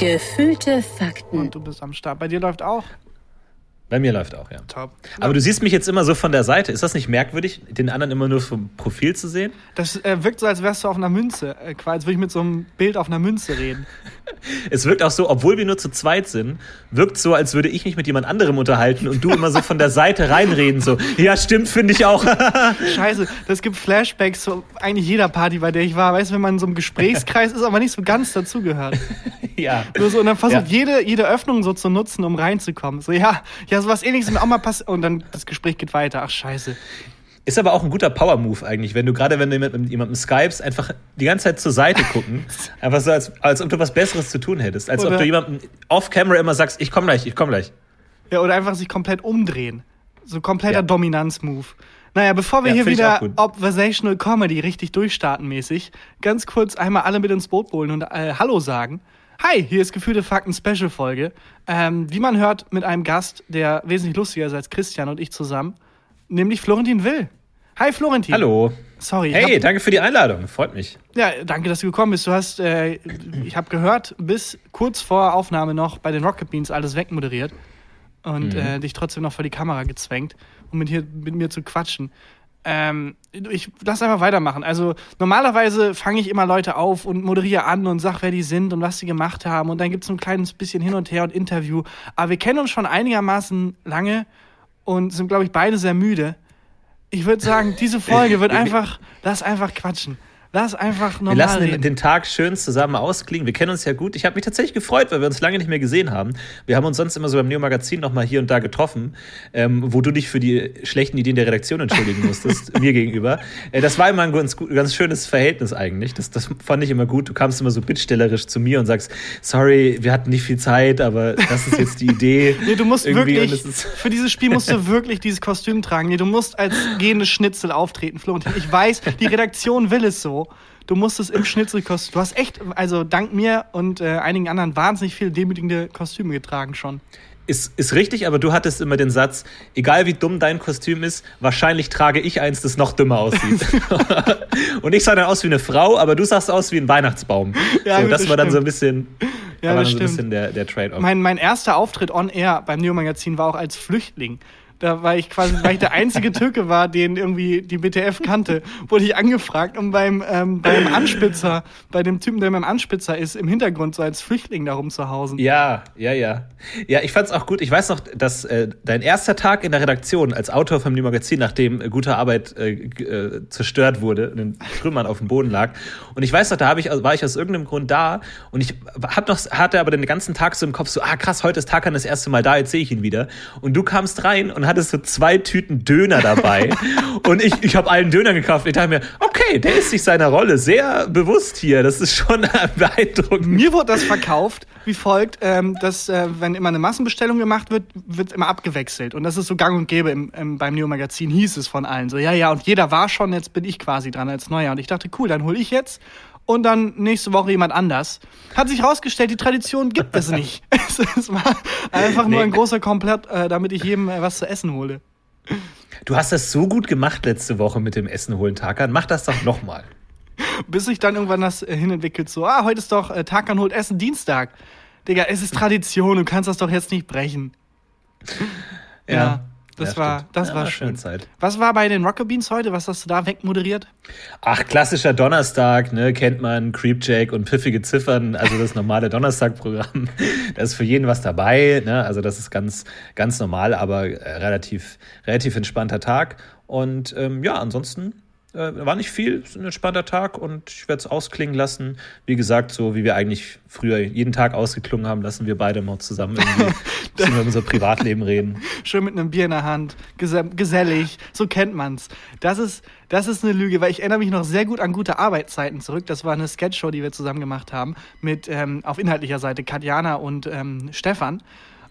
Gefühlte Fakten. Und du bist am Start. Bei dir läuft auch. Bei mir läuft auch, ja. Top. Aber du siehst mich jetzt immer so von der Seite. Ist das nicht merkwürdig, den anderen immer nur vom Profil zu sehen? Das äh, wirkt so, als wärst du auf einer Münze. Äh, als würde ich mit so einem Bild auf einer Münze reden. Es wirkt auch so, obwohl wir nur zu zweit sind, wirkt so, als würde ich mich mit jemand anderem unterhalten und du immer so von der Seite reinreden. So, ja, stimmt, finde ich auch. Scheiße, das gibt Flashbacks zu eigentlich jeder Party, bei der ich war. Weißt du, wenn man in so einem Gesprächskreis ist, aber nicht so ganz dazugehört. ja. Nur so, und dann versucht Ja. jede, jede Öffnung so zu nutzen, um reinzukommen. So, ja, ja, sowas ähnliches ist mir auch mal passiert. Und dann das Gespräch geht weiter. Ach, scheiße. Ist aber auch ein guter Power-Move eigentlich, wenn du gerade, wenn du mit mit jemandem skypst, einfach die ganze Zeit zur Seite gucken. einfach so, als, als ob du was Besseres zu tun hättest. Als ob Oder- du jemandem off-camera immer sagst, ich komm gleich, ich komm gleich. Ja, oder einfach sich komplett umdrehen. So kompletter Ja. Dominanz-Move. Naja, bevor wir Ja, hier wieder. Obversational Comedy richtig durchstarten mäßig, ganz kurz einmal alle mit ins Boot holen und äh, Hallo sagen. Hi, hier ist Gefühlte Fakten Special Folge. Ähm, wie man hört, mit einem Gast, der wesentlich lustiger ist als Christian und ich zusammen, nämlich Florentin Will. Hi Florentin. Hallo. Sorry. Hey, hab- danke für die Einladung. Freut mich. Ja, danke, dass du gekommen bist. Du hast, äh, ich habe gehört, bis kurz vor Aufnahme noch bei den Rocket Beans alles wegmoderiert und äh, dich trotzdem noch vor die Kamera gezwängt, um mit, hier, mit mir zu quatschen. Ähm, ich lass einfach weitermachen. Also normalerweise fange ich immer Leute auf und moderiere an und sag, wer die sind und was sie gemacht haben. Und dann gibt es so ein kleines bisschen hin und her und Interview. Aber wir kennen uns schon einigermaßen lange und sind, glaube ich, beide sehr müde. Ich würde sagen, diese Folge wird einfach, lass einfach quatschen. Lass einfach Wir normal lassen den, den Tag schön zusammen ausklingen. Wir kennen uns ja gut. Ich habe mich tatsächlich gefreut, weil wir uns lange nicht mehr gesehen haben. Wir haben uns sonst immer so beim Neo-Magazin noch mal hier und da getroffen, ähm, wo du dich für die schlechten Ideen der Redaktion entschuldigen musstest, mir gegenüber. Äh, das war immer ein ganz, ganz schönes Verhältnis eigentlich. Das, das fand ich immer gut. Du kamst immer so bittstellerisch zu mir und sagst, sorry, wir hatten nicht viel Zeit, aber das ist jetzt die Idee. Nee, du musst Irgendwie, wirklich, für dieses Spiel musst du wirklich dieses Kostüm tragen. Nee, du musst als gehende Schnitzel auftreten, Florentin. Ich weiß, die Redaktion will es so. Du musst es im Schnitzelkostüm. Du hast echt, also dank mir und äh, einigen anderen wahnsinnig viele demütigende Kostüme getragen schon. Ist, ist richtig, aber du hattest immer den Satz, egal wie dumm dein Kostüm ist, wahrscheinlich trage ich eins, das noch dümmer aussieht. und ich sah dann aus wie eine Frau, aber du sahst aus wie ein Weihnachtsbaum. Ja, so, gut, das das war dann so ein bisschen, Ja, das so ein bisschen der, der Trade-off. Mein, mein erster Auftritt on air beim Neo-Magazin war auch als Flüchtling. Da war ich quasi, weil ich der einzige Türke war, den irgendwie die BTF kannte, wurde ich angefragt, um beim, ähm, beim Anspitzer, bei dem Typen, der beim Anspitzer ist, im Hintergrund so als Flüchtling da rumzuhausen. Ja, ja, ja. Ja, ich fand's auch gut. Ich weiß noch, dass äh, dein erster Tag in der Redaktion als Autor vom New Magazin, nachdem äh, gute Arbeit äh, äh, zerstört wurde, in den Trümmern auf dem Boden lag. Und ich weiß noch, da ich, war ich aus irgendeinem Grund da und ich hab noch, hatte aber den ganzen Tag so im Kopf so, ah krass, heute ist Takan das erste Mal da, jetzt sehe ich ihn wieder. Und du kamst rein und hattest so zwei Tüten Döner dabei. und ich, ich habe allen Döner gekauft. Ich dachte mir, okay, der ist sich seiner Rolle sehr bewusst hier. Das ist schon beeindruckend. Mir wurde das verkauft wie folgt, ähm, dass äh, wenn immer eine Massenbestellung gemacht wird, wird immer abgewechselt. Und das ist so gang und gäbe im, im, beim Neo-Magazin, hieß es von allen. So, ja, ja, und jeder war schon, jetzt bin ich quasi dran als Neuer. Und ich dachte, cool, dann hole ich jetzt und dann nächste Woche jemand anders. Hat sich rausgestellt, die Tradition gibt es nicht. es, es war einfach nur Nee. ein großer Komplett, äh, damit ich jedem äh, was zu essen hole. Du hast das so gut gemacht letzte Woche mit dem Essen holen, Takan. Mach das doch nochmal. Bis sich dann irgendwann das äh, hinentwickelt, so, ah, heute ist doch äh, Takan holt Essen Dienstag. Digga, es ist Tradition, du kannst das doch jetzt nicht brechen. Ja, das war, stimmt. das Ja, war eine schön. schöne Zeit. Was war bei den Rocket Beans heute? Was hast du da wegmoderiert? Ach, klassischer Donnerstag, ne, kennt man Creepjack und pfiffige Ziffern, also das normale Donnerstagprogramm. Da ist für jeden was dabei, ne, also das ist ganz, ganz normal, aber äh, relativ, relativ entspannter Tag. Und ähm, ja, ansonsten äh, war nicht viel, ist ein entspannter Tag und ich werde es ausklingen lassen. Wie gesagt, so wie wir eigentlich früher jeden Tag ausgeklungen haben, lassen wir beide mal zusammen irgendwie über unser Privatleben reden. Schön mit einem Bier in der Hand, gese- gesellig, so kennt man's. Das ist, das ist eine Lüge, weil ich erinnere mich noch sehr gut an gute Arbeitszeiten zurück. Das war eine Sketchshow, die wir zusammen gemacht haben, mit ähm, auf inhaltlicher Seite Katjana und ähm, Stefan.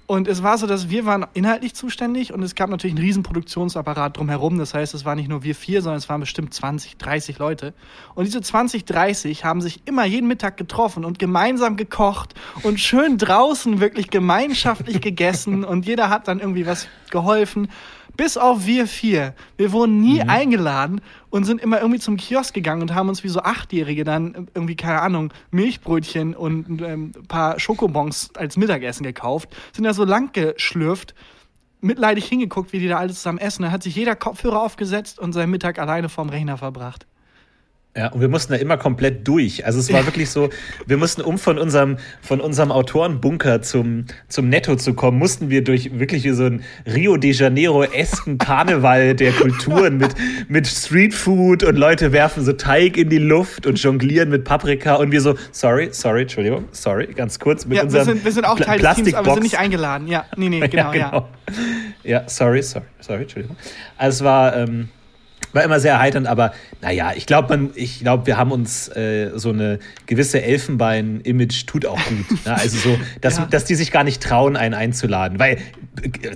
Und es war so, dass wir waren inhaltlich zuständig und es gab natürlich einen riesen Produktionsapparat drumherum. Das heißt, es waren nicht nur wir vier, sondern es waren bestimmt 20, 30 Leute. Und diese 20, 30 haben sich immer jeden Mittag getroffen und gemeinsam gekocht und schön draußen wirklich gemeinschaftlich gegessen und jeder hat dann irgendwie was geholfen. Bis auf wir vier. Wir wurden nie mhm. eingeladen und sind immer irgendwie zum Kiosk gegangen und haben uns wie so Achtjährige dann irgendwie, keine Ahnung, Milchbrötchen und ähm, ein paar Schokobons als Mittagessen gekauft. Sind da so lang geschlürft mitleidig hingeguckt, wie die da alles zusammen essen. Da hat sich jeder Kopfhörer aufgesetzt und seinen Mittag alleine vorm Rechner verbracht. Ja, und wir mussten da immer komplett durch. Also es war wirklich so, wir mussten, um von unserem, von unserem Autorenbunker zum, zum Netto zu kommen, mussten wir durch wirklich so ein Rio de Janeiro-esken Karneval der Kulturen mit, mit Streetfood und Leute werfen so Teig in die Luft und jonglieren mit Paprika und wir so, sorry, sorry, Entschuldigung, sorry, ganz kurz mit ja, unserem wir sind, wir sind auch Teil des Teams, aber wir sind nicht eingeladen. Ja, nee, nee, genau, ja. Genau. Ja. ja, sorry, sorry, sorry, Entschuldigung. Also es war, ähm, war immer sehr erheiternd, aber naja, ich glaube, ich glaube, wir haben uns äh, so eine gewisse Elfenbein-Image tut auch gut. Ne? Also so, dass, ja. dass die sich gar nicht trauen, einen einzuladen. Weil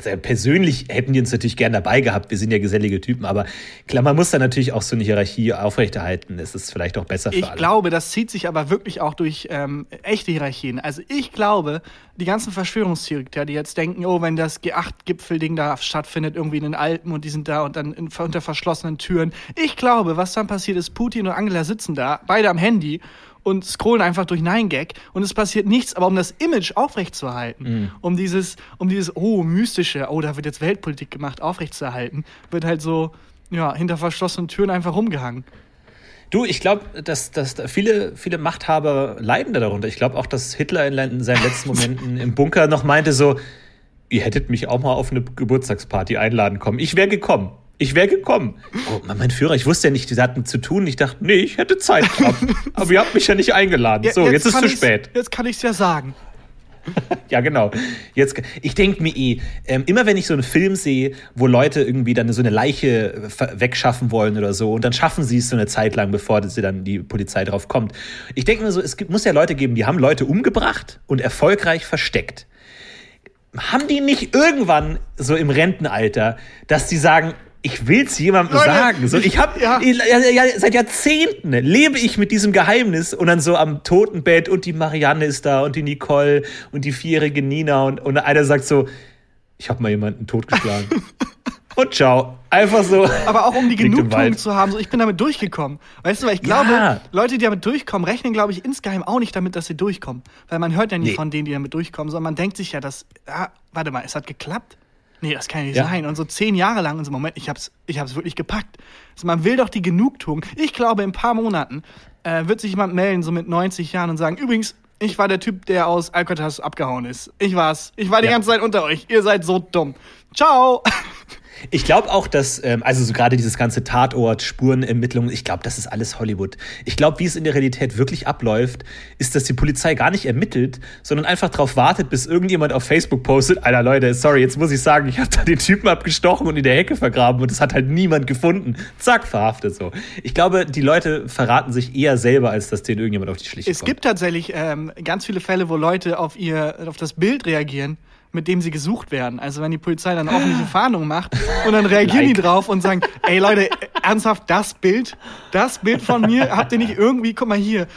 äh, persönlich hätten die uns natürlich gern dabei gehabt. Wir sind ja gesellige Typen, aber klar, man muss da natürlich auch so eine Hierarchie aufrechterhalten. Es ist vielleicht auch besser für ich alle. Ich glaube, das zieht sich aber wirklich auch durch ähm, echte Hierarchien. Also ich glaube, die ganzen Verschwörungstheoretiker, die jetzt denken, oh, wenn das G8-Gipfelding da stattfindet, irgendwie in den Alpen und die sind da und dann in, unter verschlossenen Türen. Ich glaube, was dann passiert ist, Putin und Angela sitzen da, beide am Handy und scrollen einfach durch Nein Gag und es passiert nichts, aber um das Image aufrechtzuerhalten, mhm. um dieses, um dieses, oh, mystische, oh, da wird jetzt Weltpolitik gemacht, aufrechtzuerhalten, wird halt so, ja, hinter verschlossenen Türen einfach rumgehangen. Du, ich glaube, dass, dass viele, viele Machthaber leiden darunter. Ich glaube auch, dass Hitler in seinen letzten Momenten im Bunker noch meinte so, ihr hättet mich auch mal auf eine Geburtstagsparty einladen kommen. Ich wäre gekommen. Ich wäre gekommen. Oh, mein Führer, ich wusste ja nicht, die hatten zu tun. Ich dachte, nee, ich hätte Zeit gehabt. Aber ihr habt mich ja nicht eingeladen. So, jetzt, jetzt ist es zu spät. Jetzt kann ich es ja sagen. ja, genau. Jetzt, ich denke mir eh, ähm, immer wenn ich so einen Film sehe, wo Leute irgendwie dann so eine Leiche wegschaffen wollen oder so, und dann schaffen sie es so eine Zeit lang, bevor sie dann die Polizei drauf kommt. Ich denke mir so, es gibt, muss ja Leute geben, die haben Leute umgebracht und erfolgreich versteckt. Haben die nicht irgendwann so im Rentenalter, dass die sagen, ich will's jemandem Leute, sagen. So, ich habe ja. ja, ja, seit Jahrzehnten lebe ich mit diesem Geheimnis und dann so am Totenbett und die Marianne ist da und die Nicole und die vierjährige Nina und, und einer sagt so, ich habe mal jemanden totgeschlagen. und ciao. Einfach so. Aber auch um die Genugtuung zu haben, so ich bin damit durchgekommen. Weißt du, weil ich glaube, ja. Leute, die damit durchkommen, rechnen, glaube ich, insgeheim auch nicht damit, dass sie durchkommen. Weil man hört ja nie nee. von denen, die damit durchkommen, sondern man denkt sich ja, dass, ah, warte mal, es hat geklappt. Nee, das kann nicht ja. sein. Und so zehn Jahre lang und so, Moment, ich hab's, ich hab's wirklich gepackt. Also man will doch die Genugtuung. Ich glaube, in ein paar Monaten äh, wird sich jemand melden, so mit 90 Jahren und sagen, übrigens, ich war der Typ, der aus Alcatraz abgehauen ist. Ich war's. Ich war die ja. ganze Zeit unter euch. Ihr seid so dumm. Ciao. Ich glaube auch, dass, ähm, also so gerade dieses ganze Tatort, Spurenermittlungen, ich glaube, das ist alles Hollywood. Ich glaube, wie es in der Realität wirklich abläuft, ist, dass die Polizei gar nicht ermittelt, sondern einfach darauf wartet, bis irgendjemand auf Facebook postet, Alter Leute, sorry, jetzt muss ich sagen, ich habe da den Typen abgestochen und in der Hecke vergraben und es hat halt niemand gefunden. Zack, verhaftet so. Ich glaube, die Leute verraten sich eher selber, als dass denen irgendjemand auf die Schliche es kommt. Es gibt tatsächlich ähm, ganz viele Fälle, wo Leute auf ihr, auf das Bild reagieren mit dem sie gesucht werden. Also wenn die Polizei dann öffentliche Fahndung macht und dann reagieren like. die drauf und sagen, ey Leute, ernsthaft, das Bild, das Bild von mir, habt ihr nicht irgendwie, guck mal hier,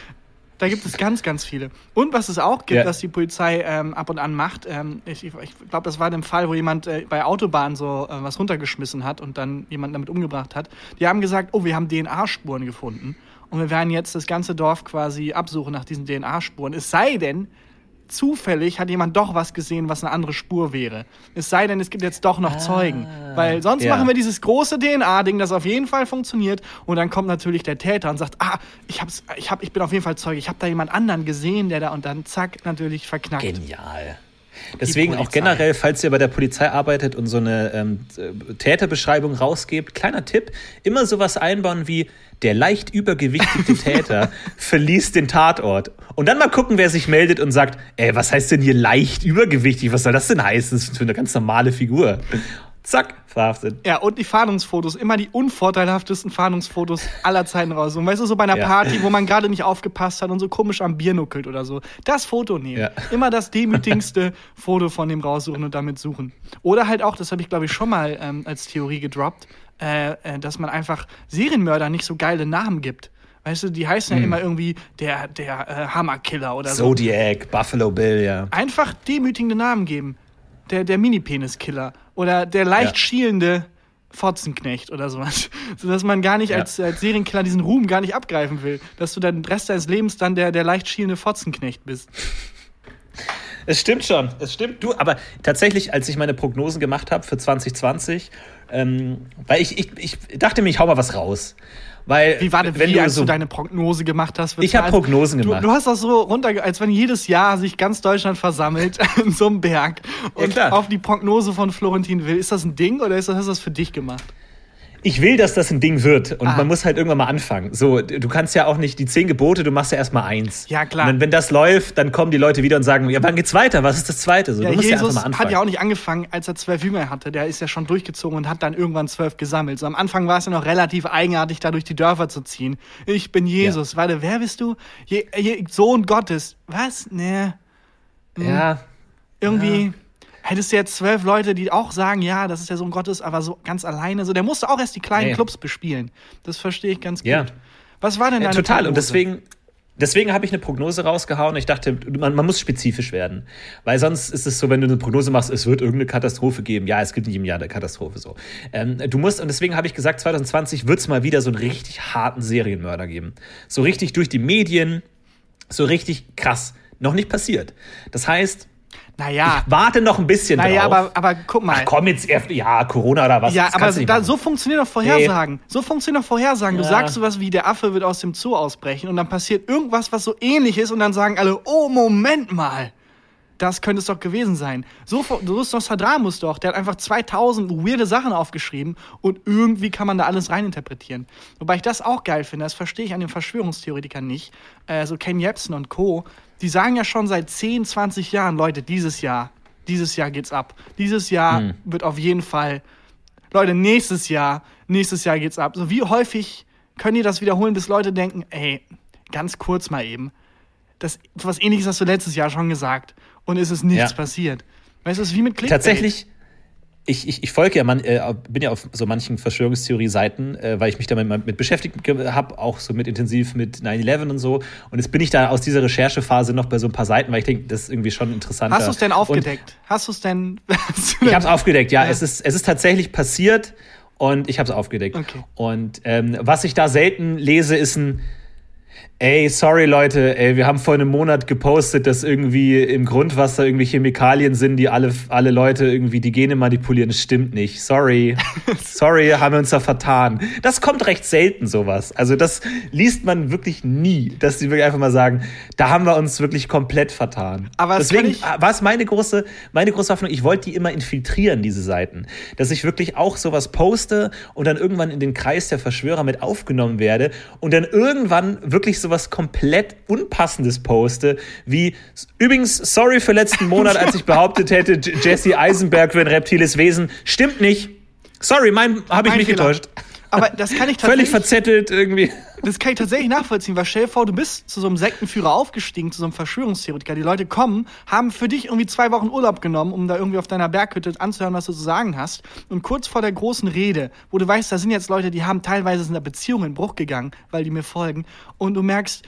da gibt es ganz, ganz viele. Und was es auch gibt, yeah. was die Polizei ähm, ab und an macht, ähm, ich, ich glaube, das war in dem Fall, wo jemand äh, bei Autobahnen so äh, was runtergeschmissen hat und dann jemanden damit umgebracht hat. Die haben gesagt, oh, wir haben DNA-Spuren gefunden. Und wir werden jetzt das ganze Dorf quasi absuchen nach diesen DNA-Spuren. Es sei denn, zufällig hat jemand doch was gesehen, was eine andere Spur wäre. Es sei denn, es gibt jetzt doch noch ah, Zeugen. Weil sonst ja. machen wir dieses große DNA-Ding, das auf jeden Fall funktioniert. Und dann kommt natürlich der Täter und sagt, ah, ich, hab's, ich, hab, ich bin auf jeden Fall Zeuge. Ich habe da jemand anderen gesehen, der da und dann zack, natürlich verknackt. Genial. Deswegen auch generell, falls ihr bei der Polizei arbeitet und so eine ähm, Täterbeschreibung rausgebt, kleiner Tipp, immer sowas einbauen wie der leicht übergewichtige Täter verließ den Tatort. Und dann mal gucken, wer sich meldet und sagt, ey, was heißt denn hier leicht übergewichtig? Was soll das denn heißen? Das ist für eine ganz normale Figur. Zack, verhaftet. Ja, und die Fahndungsfotos, immer die unvorteilhaftesten Fahndungsfotos aller Zeiten raus. Und weißt du, so bei einer ja. Party, wo man gerade nicht aufgepasst hat und so komisch am Bier nuckelt oder so. Das Foto nehmen. Ja. Immer das demütigste Foto von dem raussuchen und damit suchen. Oder halt auch, das habe ich glaube ich schon mal ähm, als Theorie gedroppt, äh, äh, dass man einfach Serienmörder nicht so geile Namen gibt. Weißt du, die heißen ja hm. immer irgendwie der, der äh, Hammerkiller oder so. Zodiac, Buffalo Bill, ja. Einfach demütigende Namen geben. Der, der Mini-Penis-Killer oder der leicht ja. schielende Fotzenknecht oder sowas. Sodass man gar nicht ja. als, als Serienkiller diesen Ruhm gar nicht abgreifen will. Dass du dann den Rest deines Lebens dann der, der leicht schielende Fotzenknecht bist. Es stimmt schon, es stimmt. Du, aber tatsächlich, als ich meine Prognosen gemacht habe für 2020, ähm, weil ich, ich, ich dachte mir, ich hau mal was raus. Weil, wie war denn, wenn wie, du als so, du deine Prognose gemacht hast? Ich habe Prognosen du, gemacht. Du hast das so runter, als wenn jedes Jahr sich ganz Deutschland versammelt in so einem Berg und ja, auf die Prognose von Florentin will. Ist das ein Ding oder ist das, hast du das für dich gemacht? Ich will, dass das ein Ding wird. Und ah. man muss halt irgendwann mal anfangen. So, du kannst ja auch nicht die zehn Gebote, du machst ja erstmal eins. Ja, klar. Und wenn das läuft, dann kommen die Leute wieder und sagen, ja, wann geht's weiter? Was ist das zweite? So, ja, du musst Jesus ja einfach mal anfangen. hat ja auch nicht angefangen, als er zwölf Jünger hatte. Der ist ja schon durchgezogen und hat dann irgendwann zwölf gesammelt. So am Anfang war es ja noch relativ eigenartig, da durch die Dörfer zu ziehen. Ich bin Jesus. Ja. Warte, wer bist du? Je, je, Sohn Gottes. Was? Nee. Hm. Ja. Irgendwie. Ja hättest du jetzt zwölf Leute, die auch sagen, ja, das ist der Sohn Gottes, aber so ganz alleine. So, der musste auch erst die kleinen nee. Clubs bespielen. Das verstehe ich ganz gut. Ja. Was war denn deine ja, Total. Prognose? Und deswegen, deswegen habe ich eine Prognose rausgehauen. Ich dachte, man, man, muss spezifisch werden. Weil sonst ist es so, wenn du eine Prognose machst, es wird irgendeine Katastrophe geben. Ja, es gibt in jedem Jahr eine Katastrophe so. Ähm, du musst, und deswegen habe ich gesagt, 2020 wird es mal wieder so einen richtig harten Serienmörder geben. So richtig durch die Medien, so richtig krass. Noch nicht passiert. Das heißt, naja. Ich warte noch ein bisschen naja, drauf. Naja, aber, aber guck mal. Ach komm jetzt, ja, Corona oder was. Ja, aber da, so funktionieren doch Vorhersagen. Nee. So funktionieren doch Vorhersagen. Ja. Du sagst sowas wie, der Affe wird aus dem Zoo ausbrechen und dann passiert irgendwas, was so ähnlich ist und dann sagen alle, oh, Moment mal. Das könnte es doch gewesen sein. So, so ist Nostradamus doch. Der hat einfach 2000 weirde Sachen aufgeschrieben und irgendwie kann man da alles reininterpretieren. Wobei ich das auch geil finde. Das verstehe ich an den Verschwörungstheoretikern nicht. Äh, so Ken Jebsen und Co die sagen ja schon seit 10, 20 Jahren, Leute, dieses Jahr, dieses Jahr geht's ab. Dieses Jahr mhm. wird auf jeden Fall, Leute, nächstes Jahr, nächstes Jahr geht's ab. So wie häufig können die das wiederholen, bis Leute denken, ey, ganz kurz mal eben. Das, was ähnliches hast du letztes Jahr schon gesagt und es ist nichts ja. passiert. Weißt du, es ist wie mit Clickbait. Tatsächlich, ich, ich, ich folge ja, man, äh, bin ja auf so manchen Verschwörungstheorie-Seiten, äh, weil ich mich damit mit beschäftigt habe, auch so mit intensiv mit 9-11 und so. Und jetzt bin ich da aus dieser Recherchephase noch bei so ein paar Seiten, weil ich denke, das ist irgendwie schon interessant. Hast du es denn aufgedeckt? Und Hast du es denn? ich habe es aufgedeckt, ja. ja. Es, ist, es ist tatsächlich passiert und ich habe es aufgedeckt. Okay. Und ähm, was ich da selten lese, ist ein Ey, sorry Leute, ey, wir haben vor einem Monat gepostet, dass irgendwie im Grundwasser irgendwie Chemikalien sind, die alle, alle Leute irgendwie die Gene manipulieren. Das stimmt nicht. Sorry. sorry, haben wir uns da vertan. Das kommt recht selten, sowas. Also das liest man wirklich nie, dass die wirklich einfach mal sagen, da haben wir uns wirklich komplett vertan. Aber deswegen war es meine große, meine große Hoffnung, ich wollte die immer infiltrieren, diese Seiten. Dass ich wirklich auch sowas poste und dann irgendwann in den Kreis der Verschwörer mit aufgenommen werde und dann irgendwann wirklich so sowas komplett Unpassendes poste, wie übrigens, sorry für letzten Monat, als ich behauptet hätte, Jesse Eisenberg wäre ein reptiles Wesen. Stimmt nicht. Sorry, mein habe ich mein mich Fehler. getäuscht. Aber das kann ich tatsächlich. Völlig verzettelt irgendwie. Das kann ich tatsächlich nachvollziehen, weil stell dir vor, du bist zu so einem Sektenführer aufgestiegen, zu so einem Verschwörungstheoretiker. Die Leute kommen, haben für dich irgendwie zwei Wochen Urlaub genommen, um da irgendwie auf deiner Berghütte anzuhören, was du zu sagen hast. Und kurz vor der großen Rede, wo du weißt, da sind jetzt Leute, die haben teilweise in der Beziehung in Bruch gegangen, weil die mir folgen. Und du merkst,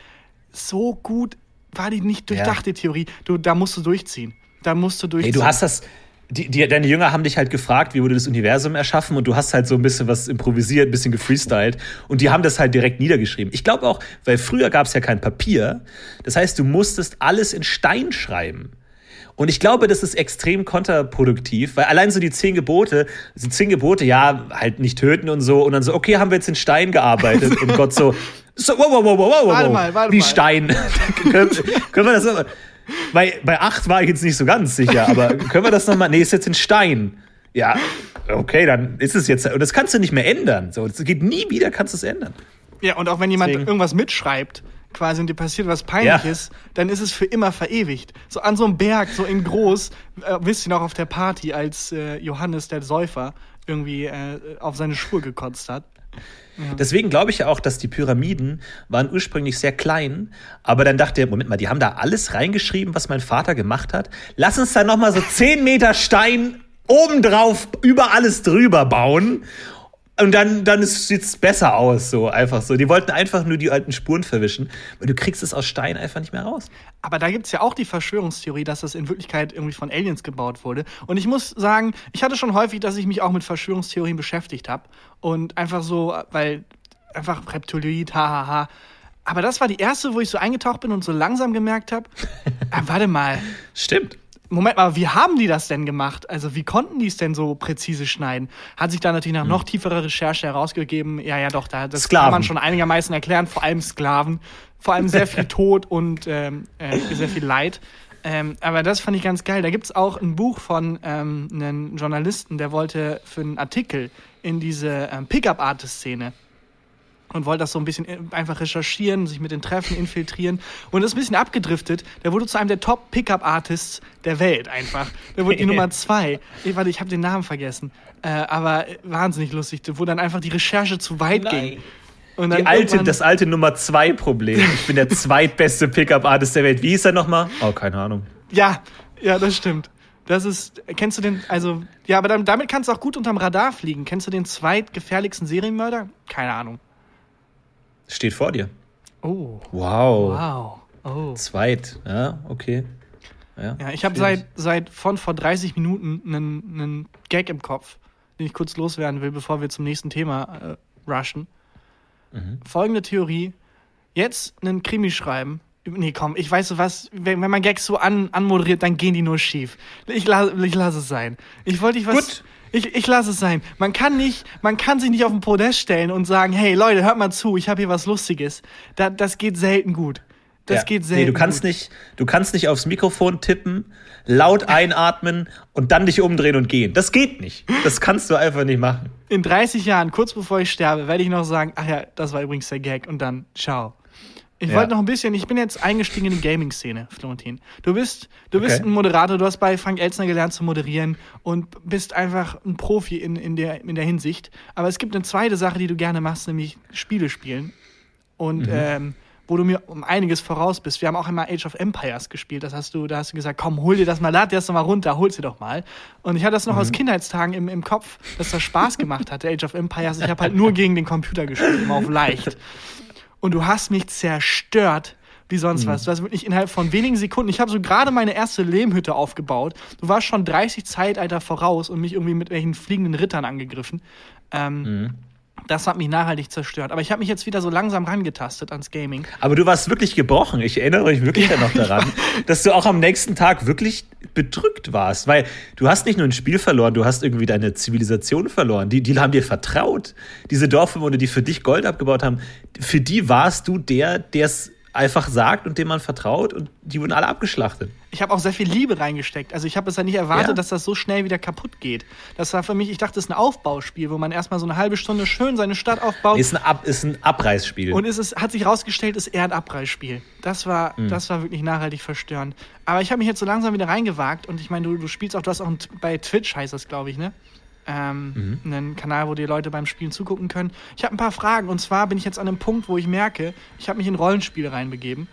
so gut war die nicht durchdachte ja. Theorie. Du, da musst du durchziehen. Da musst du durchziehen. Hey, du hast das die, die, deine Jünger haben dich halt gefragt, wie wurde das Universum erschaffen und du hast halt so ein bisschen was improvisiert, ein bisschen gefreestylt und die haben das halt direkt niedergeschrieben. Ich glaube auch, weil früher gab es ja kein Papier, das heißt, du musstest alles in Stein schreiben. Und ich glaube, das ist extrem kontraproduktiv, weil allein so die zehn Gebote, die zehn Gebote, ja, halt nicht töten und so, und dann so, okay, haben wir jetzt in Stein gearbeitet und Gott so, so, wow, wow, wow, wow, wow, warte mal, warte wie mal. Stein. können, können wir das so, bei, bei 8 war ich jetzt nicht so ganz sicher, aber können wir das nochmal? Nee, ist jetzt in Stein. Ja, okay, dann ist es jetzt. Und das kannst du nicht mehr ändern. So, das geht nie wieder, kannst du es ändern. Ja, und auch wenn jemand Deswegen. irgendwas mitschreibt, quasi und dir passiert was Peinliches, ja. dann ist es für immer verewigt. So an so einem Berg, so in groß, äh, wisst ihr noch auf der Party, als äh, Johannes der Säufer irgendwie äh, auf seine Schuhe gekotzt hat. Deswegen glaube ich ja auch, dass die Pyramiden waren ursprünglich sehr klein, aber dann dachte er, Moment mal, die haben da alles reingeschrieben, was mein Vater gemacht hat. Lass uns da nochmal so 10 Meter Stein obendrauf über alles drüber bauen. Und dann, dann sieht es besser aus, so einfach so. Die wollten einfach nur die alten Spuren verwischen, weil du kriegst es aus Stein einfach nicht mehr raus. Aber da gibt es ja auch die Verschwörungstheorie, dass das in Wirklichkeit irgendwie von Aliens gebaut wurde. Und ich muss sagen, ich hatte schon häufig, dass ich mich auch mit Verschwörungstheorien beschäftigt habe. Und einfach so, weil einfach Reptiloid, hahaha. Aber das war die erste, wo ich so eingetaucht bin und so langsam gemerkt habe, äh, warte mal. Stimmt. Moment mal, wie haben die das denn gemacht? Also wie konnten die es denn so präzise schneiden? Hat sich da natürlich nach hm. noch tieferer Recherche herausgegeben, ja, ja, doch, da, das Sklaven. kann man schon einigermaßen erklären, vor allem Sklaven, vor allem sehr viel Tod und ähm, äh, sehr viel Leid. Ähm, aber das fand ich ganz geil. Da gibt es auch ein Buch von ähm, einem Journalisten, der wollte für einen Artikel in diese ähm, Pickup-Artist-Szene und wollte das so ein bisschen äh, einfach recherchieren, sich mit den Treffen infiltrieren und ist ein bisschen abgedriftet. Der wurde zu einem der Top Pickup Artists der Welt einfach. Der wurde die Nummer zwei. Ich, warte, ich habe den Namen vergessen. Äh, aber wahnsinnig lustig, wo dann einfach die Recherche zu weit Nein. ging. Und die alte, das alte Nummer zwei Problem. Ich bin der zweitbeste Pickup Artist der Welt. Wie hieß er nochmal? Oh, keine Ahnung. Ja, ja, das stimmt. Das ist, kennst du den, also, ja, aber damit kannst du auch gut unterm Radar fliegen. Kennst du den zweitgefährlichsten Serienmörder? Keine Ahnung. Steht vor dir. Oh. Wow. Wow. Oh. Zweit. Ja, okay. Ja, ja ich habe seit, seit von vor 30 Minuten einen, einen Gag im Kopf, den ich kurz loswerden will, bevor wir zum nächsten Thema äh, rushen. Mhm. Folgende Theorie. Jetzt einen Krimi schreiben. Nee, komm, ich weiß was, wenn, wenn man Gags so an, anmoderiert, dann gehen die nur schief. Ich, la, ich lasse es sein. Ich wollte dich was. Gut. Ich, ich lasse es sein. Man kann nicht, man kann sich nicht auf den Podest stellen und sagen, hey Leute, hört mal zu, ich habe hier was Lustiges. Da, das geht selten gut. Das ja. geht selten. Nee, du kannst gut. nicht, du kannst nicht aufs Mikrofon tippen, laut einatmen und dann dich umdrehen und gehen. Das geht nicht. Das kannst du einfach nicht machen. In 30 Jahren, kurz bevor ich sterbe, werde ich noch sagen, ach ja, das war übrigens der Gag und dann ciao. Ich ja. wollte noch ein bisschen, ich bin jetzt eingestiegen in die Gaming-Szene, Florentin. Du bist, du bist okay. ein Moderator, du hast bei Frank Elzner gelernt zu moderieren und bist einfach ein Profi in, in, der, in der Hinsicht. Aber es gibt eine zweite Sache, die du gerne machst, nämlich Spiele spielen. Und mhm. ähm, wo du mir um einiges voraus bist. Wir haben auch einmal Age of Empires gespielt. Das hast du, da hast du gesagt, komm, hol dir das mal, lad dir das mal runter, hol's dir doch mal. Und ich hatte das noch mhm. aus Kindheitstagen im, im Kopf, dass das Spaß gemacht hatte, Age of Empires. Ich habe halt nur gegen den Computer gespielt, immer auf leicht und du hast mich zerstört wie sonst mhm. was. Du hast wirklich innerhalb von wenigen Sekunden, ich habe so gerade meine erste Lehmhütte aufgebaut. Du warst schon 30 Zeitalter voraus und mich irgendwie mit welchen fliegenden Rittern angegriffen. Ähm, mhm. Das hat mich nachhaltig zerstört. Aber ich habe mich jetzt wieder so langsam rangetastet ans Gaming. Aber du warst wirklich gebrochen. Ich erinnere mich wirklich ja, noch daran, dass du auch am nächsten Tag wirklich bedrückt warst. Weil du hast nicht nur ein Spiel verloren, du hast irgendwie deine Zivilisation verloren. Die, die haben dir vertraut. Diese Dorfbewohner, die für dich Gold abgebaut haben, für die warst du der, der es einfach sagt und dem man vertraut und die wurden alle abgeschlachtet. Ich habe auch sehr viel Liebe reingesteckt. Also ich habe es ja nicht erwartet, ja. dass das so schnell wieder kaputt geht. Das war für mich, ich dachte, das ist ein Aufbauspiel, wo man erstmal so eine halbe Stunde schön seine Stadt aufbaut. Ist ein, Ab ist ein Abreißspiel. Und es ist, hat sich herausgestellt, ist eher ein Abreißspiel. Das war, mhm. das war wirklich nachhaltig verstörend. Aber ich habe mich jetzt so langsam wieder reingewagt und ich meine, du, du spielst auch, du hast auch ein, bei Twitch heißt das, glaube ich, ne? Ähm, mhm. einen Kanal, wo die Leute beim Spielen zugucken können. Ich habe ein paar Fragen und zwar bin ich jetzt an einem Punkt, wo ich merke, ich habe mich in Rollenspiele reinbegeben,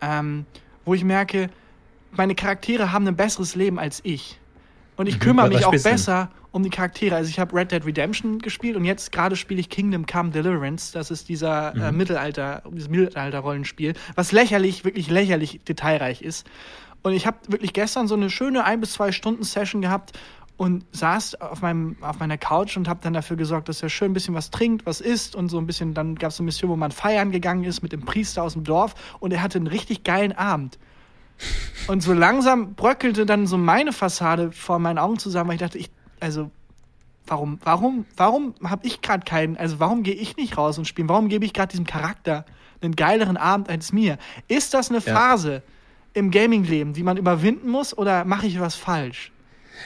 ähm, wo ich merke, meine Charaktere haben ein besseres Leben als ich. Und ich mhm. kümmere mich auch besser um die Charaktere. Also ich habe Red Dead Redemption gespielt und jetzt gerade spiele ich Kingdom Come Deliverance. Das ist dieser äh, mhm. äh, Mittelalter, dieses Mittelalter-Rollenspiel, was lächerlich, wirklich lächerlich detailreich ist. Und ich habe wirklich gestern so eine schöne ein bis zwei Stunden Session gehabt, und saß auf, meinem, auf meiner Couch und habe dann dafür gesorgt, dass er schön ein bisschen was trinkt, was isst und so ein bisschen, dann gab es eine Mission, wo man feiern gegangen ist mit dem Priester aus dem Dorf und er hatte einen richtig geilen Abend. Und so langsam bröckelte dann so meine Fassade vor meinen Augen zusammen, weil ich dachte, ich, also, warum, warum, warum habe ich gerade keinen, also warum gehe ich nicht raus und spiele? Warum gebe ich gerade diesem Charakter einen geileren Abend als mir? Ist das eine Phase ja. im Gaming-Leben, die man überwinden muss oder mache ich was falsch?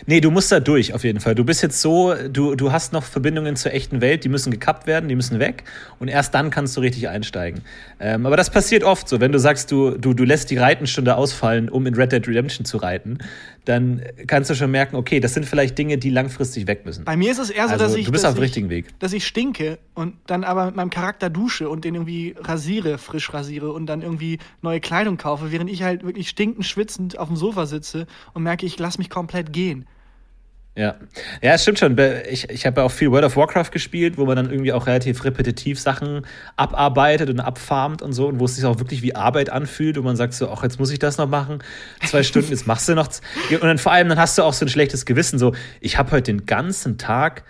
Nee, du musst da durch, auf jeden Fall. Du bist jetzt so, du, du hast noch Verbindungen zur echten Welt, die müssen gekappt werden, die müssen weg. Und erst dann kannst du richtig einsteigen. Ähm, aber das passiert oft so. Wenn du sagst, du, du, du lässt die Reitenstunde ausfallen, um in Red Dead Redemption zu reiten, dann kannst du schon merken, okay, das sind vielleicht Dinge, die langfristig weg müssen. Bei mir ist es eher so, also, dass ich. Du bist auf dem richtigen Weg. Dass ich stinke und dann aber mit meinem Charakter dusche und den irgendwie rasiere, frisch rasiere und dann irgendwie neue Kleidung kaufe, während ich halt wirklich stinkend, schwitzend auf dem Sofa sitze und merke, ich lasse mich komplett gehen. Ja, ja, es stimmt schon. Ich, ich habe ja auch viel World of Warcraft gespielt, wo man dann irgendwie auch relativ repetitiv Sachen abarbeitet und abfarmt und so, und wo es sich auch wirklich wie Arbeit anfühlt und man sagt so, ach, jetzt muss ich das noch machen, zwei Stunden, jetzt machst du noch. Und dann vor allem, dann hast du auch so ein schlechtes Gewissen, so, ich habe heute den ganzen Tag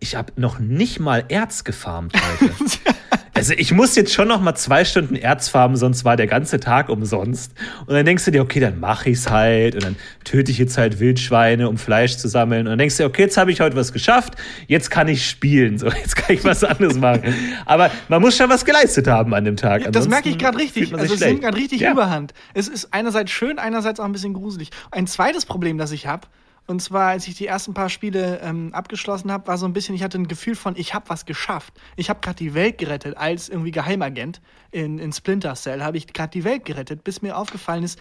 ich habe noch nicht mal Erz gefarmt heute. also ich muss jetzt schon noch mal zwei Stunden Erz farmen, sonst war der ganze Tag umsonst. Und dann denkst du dir, okay, dann mache ich's halt und dann töte ich jetzt halt Wildschweine, um Fleisch zu sammeln. Und dann denkst du, okay, jetzt habe ich heute was geschafft, jetzt kann ich spielen, so jetzt kann ich was anderes machen. Aber man muss schon was geleistet haben an dem Tag. Ja, das merke ich gerade richtig. Also es nimmt gerade richtig ja. Überhand. Es ist einerseits schön, einerseits auch ein bisschen gruselig. Ein zweites Problem, das ich habe, und zwar, als ich die ersten paar Spiele ähm, abgeschlossen habe, war so ein bisschen, ich hatte ein Gefühl von, ich habe was geschafft. Ich habe gerade die Welt gerettet als irgendwie Geheimagent in, in Splinter Cell, habe ich gerade die Welt gerettet, bis mir aufgefallen ist,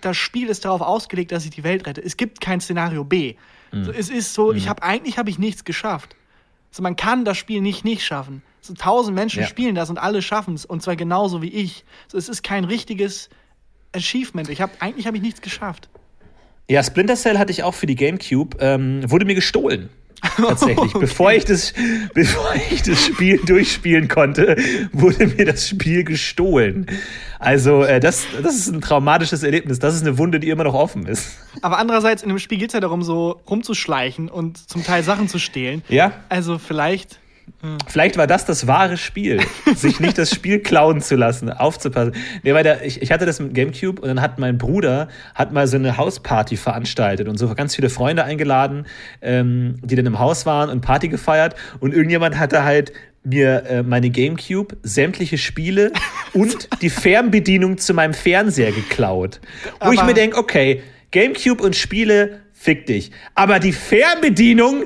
das Spiel ist darauf ausgelegt, dass ich die Welt rette. Es gibt kein Szenario B. Mhm. So, es ist so, mhm. ich habe eigentlich habe ich nichts geschafft. So, man kann das Spiel nicht nicht schaffen. So tausend Menschen ja. spielen das und alle schaffen es und zwar genauso wie ich. So, es ist kein richtiges Achievement. Ich habe eigentlich habe ich nichts geschafft. Ja, Splinter Cell hatte ich auch für die GameCube, ähm, wurde mir gestohlen. Tatsächlich. okay. Bevor, ich das, bevor ich das Spiel durchspielen konnte, wurde mir das Spiel gestohlen. Also, äh, das, das ist ein traumatisches Erlebnis. Das ist eine Wunde, die immer noch offen ist. Aber andererseits, in dem Spiel geht es ja darum, so rumzuschleichen und zum Teil Sachen zu stehlen. Ja. Also, vielleicht Vielleicht war das das wahre Spiel, sich nicht das Spiel klauen zu lassen, aufzupassen. Nee, weil der, ich, ich hatte das mit Gamecube und dann hat mein Bruder hat mal so eine Hausparty veranstaltet und so ganz viele Freunde eingeladen, ähm, die dann im Haus waren und Party gefeiert und irgendjemand hatte halt mir äh, meine Gamecube, sämtliche Spiele und die Fernbedienung zu meinem Fernseher geklaut. Wo Aber ich mir denke, okay, Gamecube und Spiele, fick dich. Aber die Fernbedienung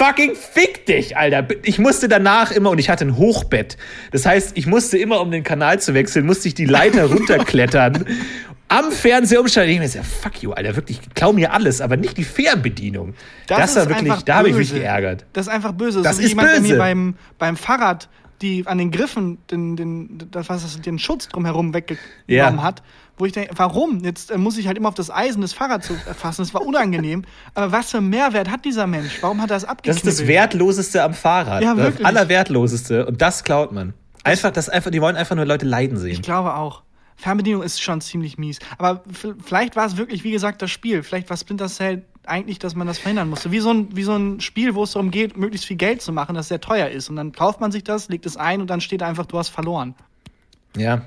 fucking fick dich, Alter. Ich musste danach immer, und ich hatte ein Hochbett. Das heißt, ich musste immer, um den Kanal zu wechseln, musste ich die Leiter runterklettern. am Fernseher umsteigen. Ich mir so, fuck you, Alter, wirklich, klau mir alles, aber nicht die Fernbedienung. Das, das war wirklich, da habe ich mich geärgert. Das ist einfach böse. Das so ist böse. Mir beim, beim Fahrrad die an den Griffen den, den, das, was den Schutz drumherum weggenommen ja. hat, wo ich denke, warum? Jetzt äh, muss ich halt immer auf das Eisen des Fahrrads zu fassen. Das war unangenehm. Aber was für einen Mehrwert hat dieser Mensch? Warum hat er das abgeknibbelt? Das ist das Wertloseste am Fahrrad. Ja, wirklich. Das Allerwertloseste. Und das klaut man. Einfach, das einfach, die wollen einfach nur Leute leiden sehen. Ich glaube auch. Fernbedienung ist schon ziemlich mies. Aber vielleicht war es wirklich, wie gesagt, das Spiel. Vielleicht war Splinter Cell eigentlich, dass man das verhindern musste. Wie so, ein, wie so ein Spiel, wo es darum geht, möglichst viel Geld zu machen, das sehr teuer ist. Und dann kauft man sich das, legt es ein und dann steht einfach, du hast verloren. Ja,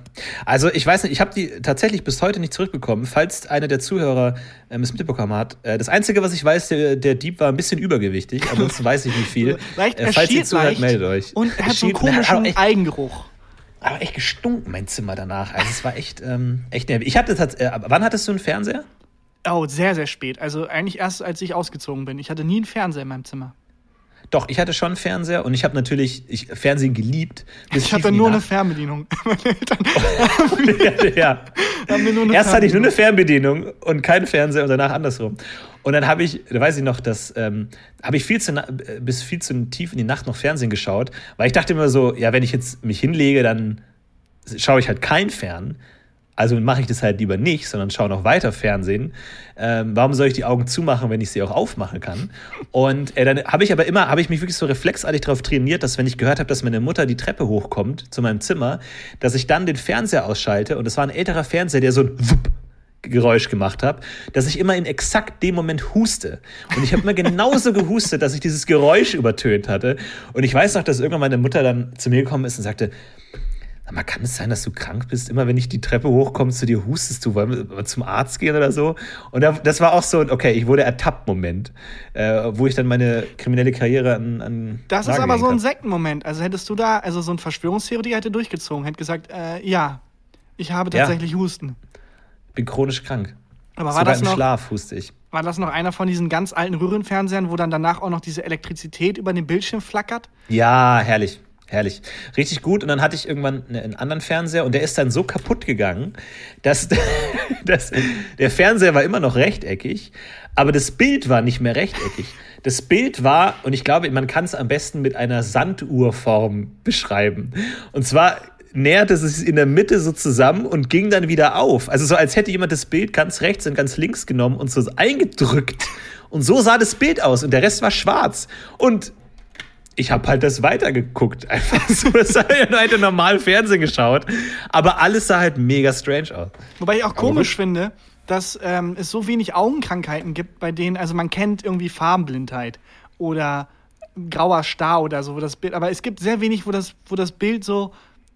also ich weiß nicht, ich habe die tatsächlich bis heute nicht zurückbekommen. Falls einer der Zuhörer ähm, es mitbekommen hat. Äh, das Einzige, was ich weiß, der, der Dieb war ein bisschen übergewichtig, ansonsten weiß ich nicht viel. Leicht, äh, falls ihr zuhört, meldet euch. Und er hat so einen komischen echt, Eigengeruch. Aber echt gestunken, mein Zimmer danach. Also es war echt, ähm, echt nervig. Ich hatte äh, wann hattest du einen Fernseher? Oh, sehr, sehr spät. Also eigentlich erst, als ich ausgezogen bin. Ich hatte nie einen Fernseher in meinem Zimmer. Doch, ich hatte schon einen Fernseher und ich habe natürlich ich, Fernsehen geliebt. ich hatte nur eine Fernbedienung. ja, ja. Erst hatte ich nur eine Fernbedienung und keinen Fernseher und danach andersrum. Und dann habe ich, da weiß ich noch, dass ähm, habe ich viel zu bis viel zu tief in die Nacht noch Fernsehen geschaut, weil ich dachte immer so, ja, wenn ich jetzt mich hinlege, dann schaue ich halt kein Fern. Also mache ich das halt lieber nicht, sondern schaue noch weiter Fernsehen. Ähm, warum soll ich die Augen zumachen, wenn ich sie auch aufmachen kann? Und äh, dann habe ich aber immer, habe ich mich wirklich so reflexartig darauf trainiert, dass wenn ich gehört habe, dass meine Mutter die Treppe hochkommt zu meinem Zimmer, dass ich dann den Fernseher ausschalte. Und es war ein älterer Fernseher, der so ein Wupp Geräusch gemacht habe, dass ich immer in exakt dem Moment huste. Und ich habe immer genauso gehustet, dass ich dieses Geräusch übertönt hatte. Und ich weiß noch, dass irgendwann meine Mutter dann zu mir gekommen ist und sagte, mal, kann es sein, dass du krank bist? Immer wenn ich die Treppe hochkomme zu dir, hustest du, wollen wir zum Arzt gehen oder so? Und das war auch so ein, okay, ich wurde ertappt Moment, äh, wo ich dann meine kriminelle Karriere an. an das ist aber so ein Sektenmoment. Also hättest du da, also so ein Verschwörungstheorie hätte durchgezogen, hätte gesagt, äh, ja, ich habe tatsächlich ja. Husten. Bin chronisch krank. Aber war Sogar das im noch, Schlaf huste ich. War das noch einer von diesen ganz alten Röhrenfernsehern, wo dann danach auch noch diese Elektrizität über den Bildschirm flackert? Ja, herrlich. Herrlich. Richtig gut. Und dann hatte ich irgendwann einen anderen Fernseher und der ist dann so kaputt gegangen, dass, dass der Fernseher war immer noch rechteckig, aber das Bild war nicht mehr rechteckig. Das Bild war, und ich glaube, man kann es am besten mit einer Sanduhrform beschreiben. Und zwar näherte sich in der Mitte so zusammen und ging dann wieder auf. Also so als hätte jemand das Bild ganz rechts und ganz links genommen und so eingedrückt. Und so sah das Bild aus und der Rest war schwarz. Und ich habe halt das weitergeguckt. Einfach so, das hätte normal Fernsehen geschaut. Aber alles sah halt mega strange aus. Wobei ich auch komisch finde, dass ähm, es so wenig Augenkrankheiten gibt, bei denen, also man kennt irgendwie Farbenblindheit oder grauer Star oder so, wo das Bild, aber es gibt sehr wenig, wo das, wo das Bild so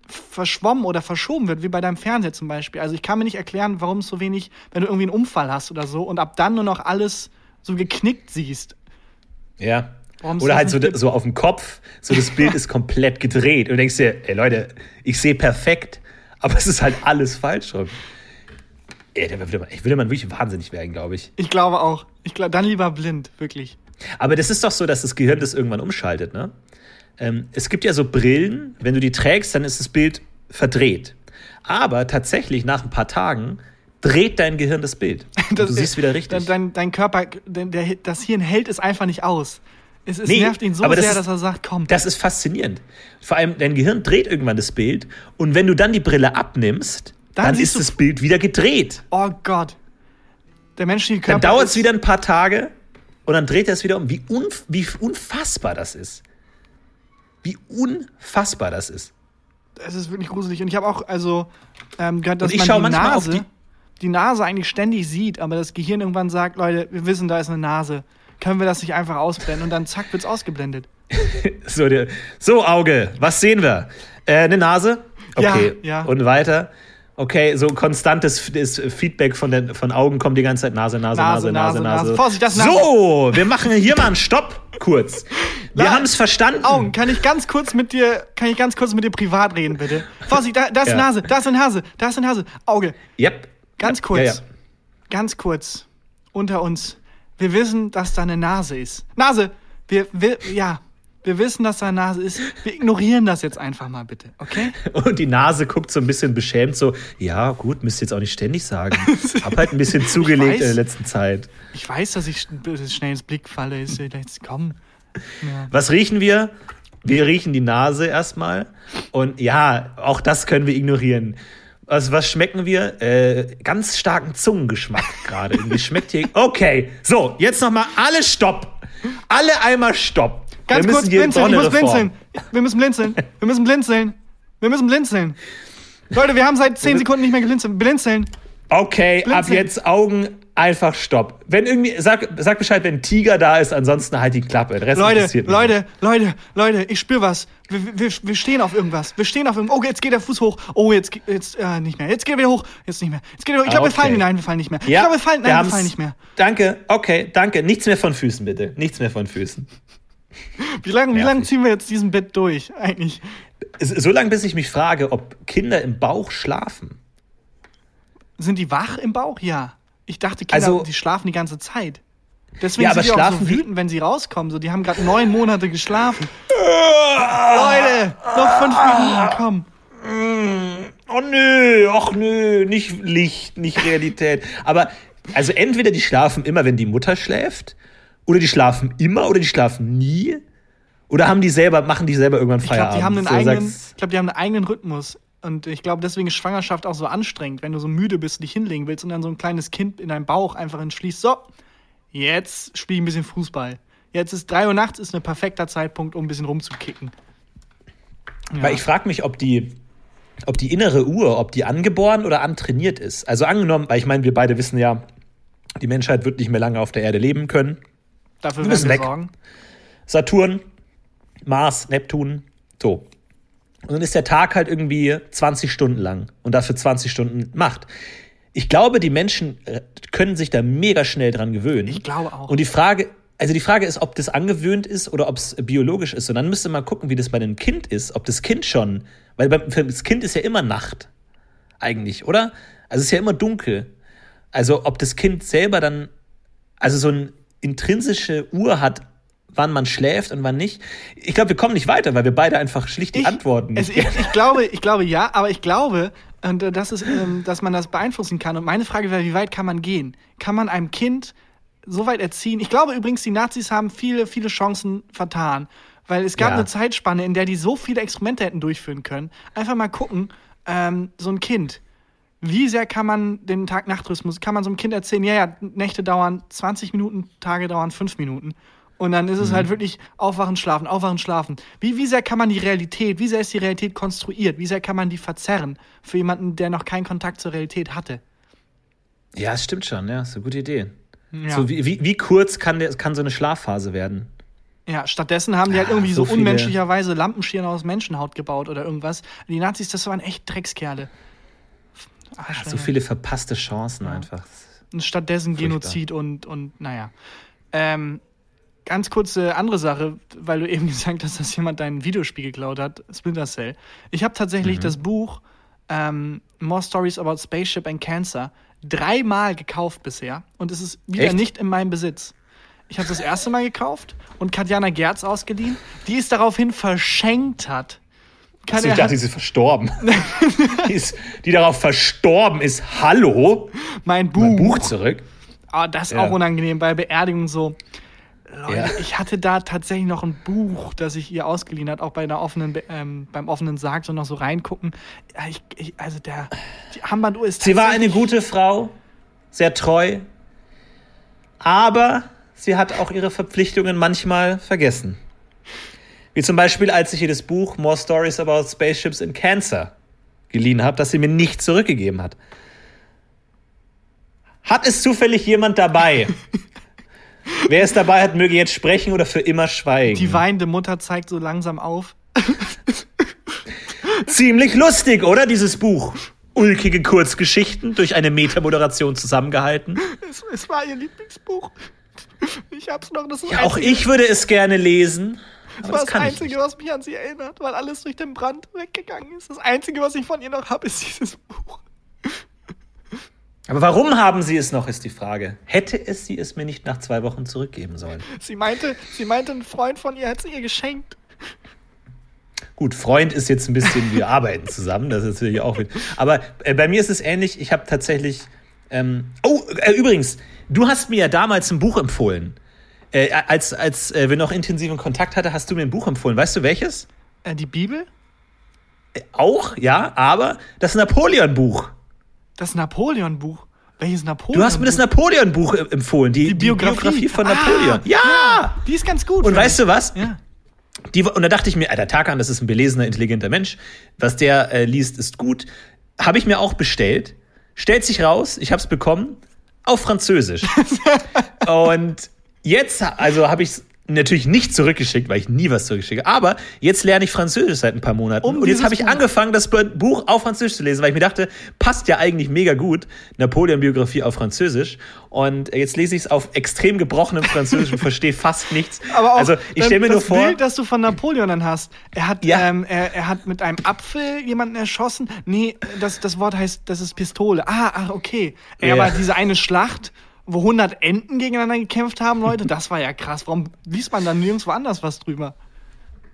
verschwommen oder verschoben wird, wie bei deinem Fernseher zum Beispiel. Also ich kann mir nicht erklären, warum es so wenig, wenn du irgendwie einen Unfall hast oder so und ab dann nur noch alles so geknickt siehst. Ja. Oder halt so, so auf dem Kopf, so das Bild ist komplett gedreht und du denkst dir, ey Leute, ich sehe perfekt, aber es ist halt alles falsch rum. Ey, ich würde man wirklich wahnsinnig werden, glaube ich. Ich glaube auch. Ich glaube, dann lieber blind, wirklich. Aber das ist doch so, dass das Gehirn das irgendwann umschaltet, ne? Ähm, es gibt ja so Brillen, wenn du die trägst, dann ist das Bild verdreht. Aber tatsächlich nach ein paar Tagen dreht dein Gehirn das Bild. Das, du siehst wieder richtig. Dein, dein Körper, der, das Hirn hält es einfach nicht aus. Es, es nee, nervt ihn so sehr, ist, dass er sagt, komm. Das ist faszinierend. Vor allem, dein Gehirn dreht irgendwann das Bild und wenn du dann die Brille abnimmst, dann, dann ist das Bild wieder gedreht. Oh Gott. Der menschliche Körper. Dann dauert es wieder ein paar Tage und dann dreht er es wieder um. Wie, unf wie unfassbar das ist. Wie unfassbar das ist. Es ist wirklich gruselig. Und ich habe auch also ähm, gehört, dass man die Nase, die, die Nase eigentlich ständig sieht, aber das Gehirn irgendwann sagt, Leute, wir wissen, da ist eine Nase. Können wir das nicht einfach ausblenden? Und dann zack, wird's ausgeblendet. so, der, so, Auge, was sehen wir? Äh, eine Nase? Okay. Ja, ja. Und weiter. Okay, so konstantes Feedback von, den, von Augen kommt die ganze Zeit Nase, Nase, Nase, Nase, Nase. Nase. Nase. Vorsicht, das Nase. So, wir machen hier mal einen Stopp kurz. Wir haben es verstanden. Augen, kann ich ganz kurz mit dir, kann ich ganz kurz mit dir privat reden, bitte? Vorsicht, da, da ist ja. Nase, da ist eine Nase, da ist eine Nase. Auge. Yep. Ganz kurz. Ja, ja. Ganz kurz. Unter uns. Wir wissen, dass da eine Nase ist. Nase! Wir, wir, ja, wir wissen, dass da eine Nase ist. Wir ignorieren das jetzt einfach mal bitte, okay? Und die Nase guckt so ein bisschen beschämt, so, ja, gut, müsst ihr jetzt auch nicht ständig sagen. Hab halt ein bisschen zugelegt weiß, in der letzten Zeit. Ich weiß, dass ich schnell ins Blick falle. Ist jetzt komm. Ja. Was riechen wir? Wir riechen die Nase erstmal. Und ja, auch das können wir ignorieren. Also, was schmecken wir? Äh, ganz starken Zungengeschmack gerade. schmeckt hier. Okay, so, jetzt nochmal alle Stopp. Alle einmal Stopp. Ganz wir kurz blinzeln, ich muss blinzeln. Wir müssen blinzeln. Wir müssen blinzeln. Wir müssen blinzeln. Leute, wir haben seit 10 Sekunden nicht mehr geblinzelt. Blinzeln. Okay, blinzeln. ab jetzt Augen einfach stopp. Wenn irgendwie, sag, sag Bescheid, wenn ein Tiger da ist, ansonsten halt die Klappe. Leute, Leute, Leute, Leute, ich spür was. Wir, wir, wir stehen auf irgendwas. Wir stehen auf irgendwas. Oh, jetzt geht der Fuß hoch. Oh, jetzt, jetzt, äh, nicht mehr. Jetzt geht er wieder hoch. Jetzt nicht mehr. Jetzt geht er hoch. Ich glaube, okay. wir fallen. Nein, wir fallen nicht mehr. Ja, ich glaube, wir fallen. Nein, wir, wir fallen nicht mehr. Danke, okay, danke. Nichts mehr von Füßen, bitte. Nichts mehr von Füßen. Wie lange wie lang ziehen wir jetzt diesen Bett durch, eigentlich? So lange, bis ich mich frage, ob Kinder im Bauch schlafen. Sind die wach im Bauch? Ja. Ich dachte, Kinder, also, die schlafen die ganze Zeit. Deswegen ja, sind die auch so wütend, wenn sie rauskommen. So, die haben gerade neun Monate geschlafen. Leute, noch fünf Minuten, komm. Oh nö, ach nö, nicht Licht, nicht Realität. Aber also entweder die schlafen immer, wenn die Mutter schläft, oder die schlafen immer oder die schlafen nie? Oder haben die selber, machen die selber irgendwann Feierabend? Ich glaube, die, haben einen eigenen, ich glaub, die haben einen eigenen Rhythmus. Und ich glaube, deswegen ist Schwangerschaft auch so anstrengend, wenn du so müde bist, dich hinlegen willst und dann so ein kleines Kind in deinem Bauch einfach entschließt, so, jetzt spiel ich ein bisschen Fußball. Jetzt ist 3 Uhr nachts, ist ein perfekter Zeitpunkt, um ein bisschen rumzukicken. Ja. Weil ich frage mich, ob die, ob die innere Uhr, ob die angeboren oder antrainiert ist. Also angenommen, weil ich meine, wir beide wissen ja, die Menschheit wird nicht mehr lange auf der Erde leben können. Dafür wir müssen weg. Sorgen. Saturn, Mars, Neptun, so. Und dann ist der Tag halt irgendwie 20 Stunden lang und dafür 20 Stunden Macht. Ich glaube, die Menschen äh, können sich da mega schnell dran gewöhnen. Ich glaube auch. Und die Frage, also die Frage ist, ob das angewöhnt ist oder ob es biologisch ist. Und dann müsste man gucken, wie das bei einem Kind ist, ob das Kind schon, weil das Kind ist ja immer Nacht, eigentlich, oder? Also es ist ja immer dunkel. Also ob das Kind selber dann, also so eine intrinsische Uhr hat, wann man schläft und wann nicht. Ich glaube, wir kommen nicht weiter, weil wir beide einfach schlicht die ich, Antworten nicht ich, ich, glaube, ich glaube ja, aber ich glaube, und, äh, das ist, ähm, dass man das beeinflussen kann. Und meine Frage wäre, wie weit kann man gehen? Kann man einem Kind so weit erziehen? Ich glaube übrigens, die Nazis haben viele, viele Chancen vertan. Weil es gab Ja. eine Zeitspanne, in der die so viele Experimente hätten durchführen können. Einfach mal gucken, ähm, so ein Kind, wie sehr kann man den Tag-Nacht-Rhythmus, kann man so einem Kind erzählen, ja, ja, Nächte dauern 20 Minuten, Tage dauern 5 Minuten. Und dann ist es halt wirklich aufwachen, schlafen, aufwachen, schlafen. Wie, wie sehr kann man die Realität, wie sehr ist die Realität konstruiert, wie sehr kann man die verzerren für jemanden, der noch keinen Kontakt zur Realität hatte? Ja, es stimmt schon, ja, ist eine gute Idee. Ja. So, wie, wie, wie kurz kann, der, kann so eine Schlafphase werden? Ja, stattdessen haben die halt Ah, irgendwie so so, viele- unmenschlicherweise Lampenschirme aus Menschenhaut gebaut oder irgendwas. Die Nazis, das waren echt Dreckskerle. Arschlöcher. So viele verpasste Chancen einfach. Und stattdessen Furchtbar. Genozid und, und naja. Ähm, ganz kurze andere Sache, weil du eben gesagt hast, dass jemand dein Videospiel geklaut hat, Splinter Cell. Ich habe tatsächlich das Buch ähm, More Stories About Spaceship and Cancer dreimal gekauft bisher und es ist wieder Echt? nicht in meinem Besitz. Ich habe das erste Mal gekauft und Katjana Gerz ausgeliehen, die es daraufhin verschenkt hat. Kann Also ich dachte, sie ist verstorben. die, ist, die darauf verstorben ist. Hallo? mein Buch. Mein Buch zurück. Ah, das ist Ja. auch unangenehm bei Beerdigungen so. Leute, Ja. ich hatte da tatsächlich noch ein Buch, das ich ihr ausgeliehen hat, auch bei einer offenen, ähm, beim offenen Sarg so noch so reingucken. Ich, ich, also der die Armbanduhr ist Sie war eine gute Frau, sehr treu, aber sie hat auch ihre Verpflichtungen manchmal vergessen. Wie zum Beispiel, als ich ihr das Buch More Stories About Spaceships in Cancer geliehen habe, das sie mir nicht zurückgegeben hat. Hat es zufällig jemand dabei? Wer es dabei hat, möge jetzt sprechen oder für immer schweigen. Die weinende Mutter zeigt so langsam auf. Ziemlich lustig, oder? Dieses Buch. Ulkige Kurzgeschichten durch eine Metamoderation zusammengehalten. Es, es war ihr Lieblingsbuch. Ich hab's noch, das Ja, auch ich würde es gerne lesen. Das Aber war das das Einzige, was mich an sie erinnert, weil alles durch den Brand weggegangen ist. Das Einzige, was ich von ihr noch habe, ist dieses Buch. Aber warum haben sie es noch, ist die Frage. Hätte es sie es mir nicht nach zwei Wochen zurückgeben sollen? Sie meinte, sie meinte, ein Freund von ihr hat es ihr geschenkt. Gut, Freund ist jetzt ein bisschen, wir arbeiten zusammen, das ist natürlich auch. Aber äh, bei mir ist es ähnlich. Ich habe tatsächlich. Ähm, oh, äh, übrigens, du hast mir ja damals ein Buch empfohlen. Äh, als als äh, wir noch intensiven Kontakt hatten, hast du mir ein Buch empfohlen. Weißt du welches? Äh, die Bibel? Äh, Auch, ja, aber das Napoleon-Buch. Das Napoleon-Buch. Welches Napoleon? Du hast mir das Napoleon-Buch empfohlen, die, die, Biografie. von Ah, Napoleon. ja! Die ist ganz gut. Und weißt du was? Ja. Die, und da dachte ich mir, Alter, Tarkan, das ist ein belesener, intelligenter Mensch. Was der äh, liest, ist gut. Habe ich mir auch bestellt. Stellt sich raus, ich habe es bekommen, auf Französisch. und jetzt, also habe ich es natürlich nicht zurückgeschickt, weil ich nie was zurückschicke. Aber jetzt lerne ich Französisch seit ein paar Monaten. Um und jetzt habe ich Buch. angefangen, das Buch auf Französisch zu lesen, weil ich mir dachte, passt ja eigentlich mega gut. Napoleon-Biografie auf Französisch. Und jetzt lese ich es auf extrem gebrochenem Französisch und verstehe fast nichts. Aber auch also ich stelle mir das nur vor. Bild, das du von Napoleon dann hast. Er hat, Ja. ähm, er, er hat mit einem Apfel jemanden erschossen. Nee, das, das Wort heißt, das ist Pistole. Ah, ah okay. Ja. Aber diese eine Schlacht, wo 100 Enten gegeneinander gekämpft haben, Leute, das war ja krass. Warum liest man dann nirgendwo anders was drüber?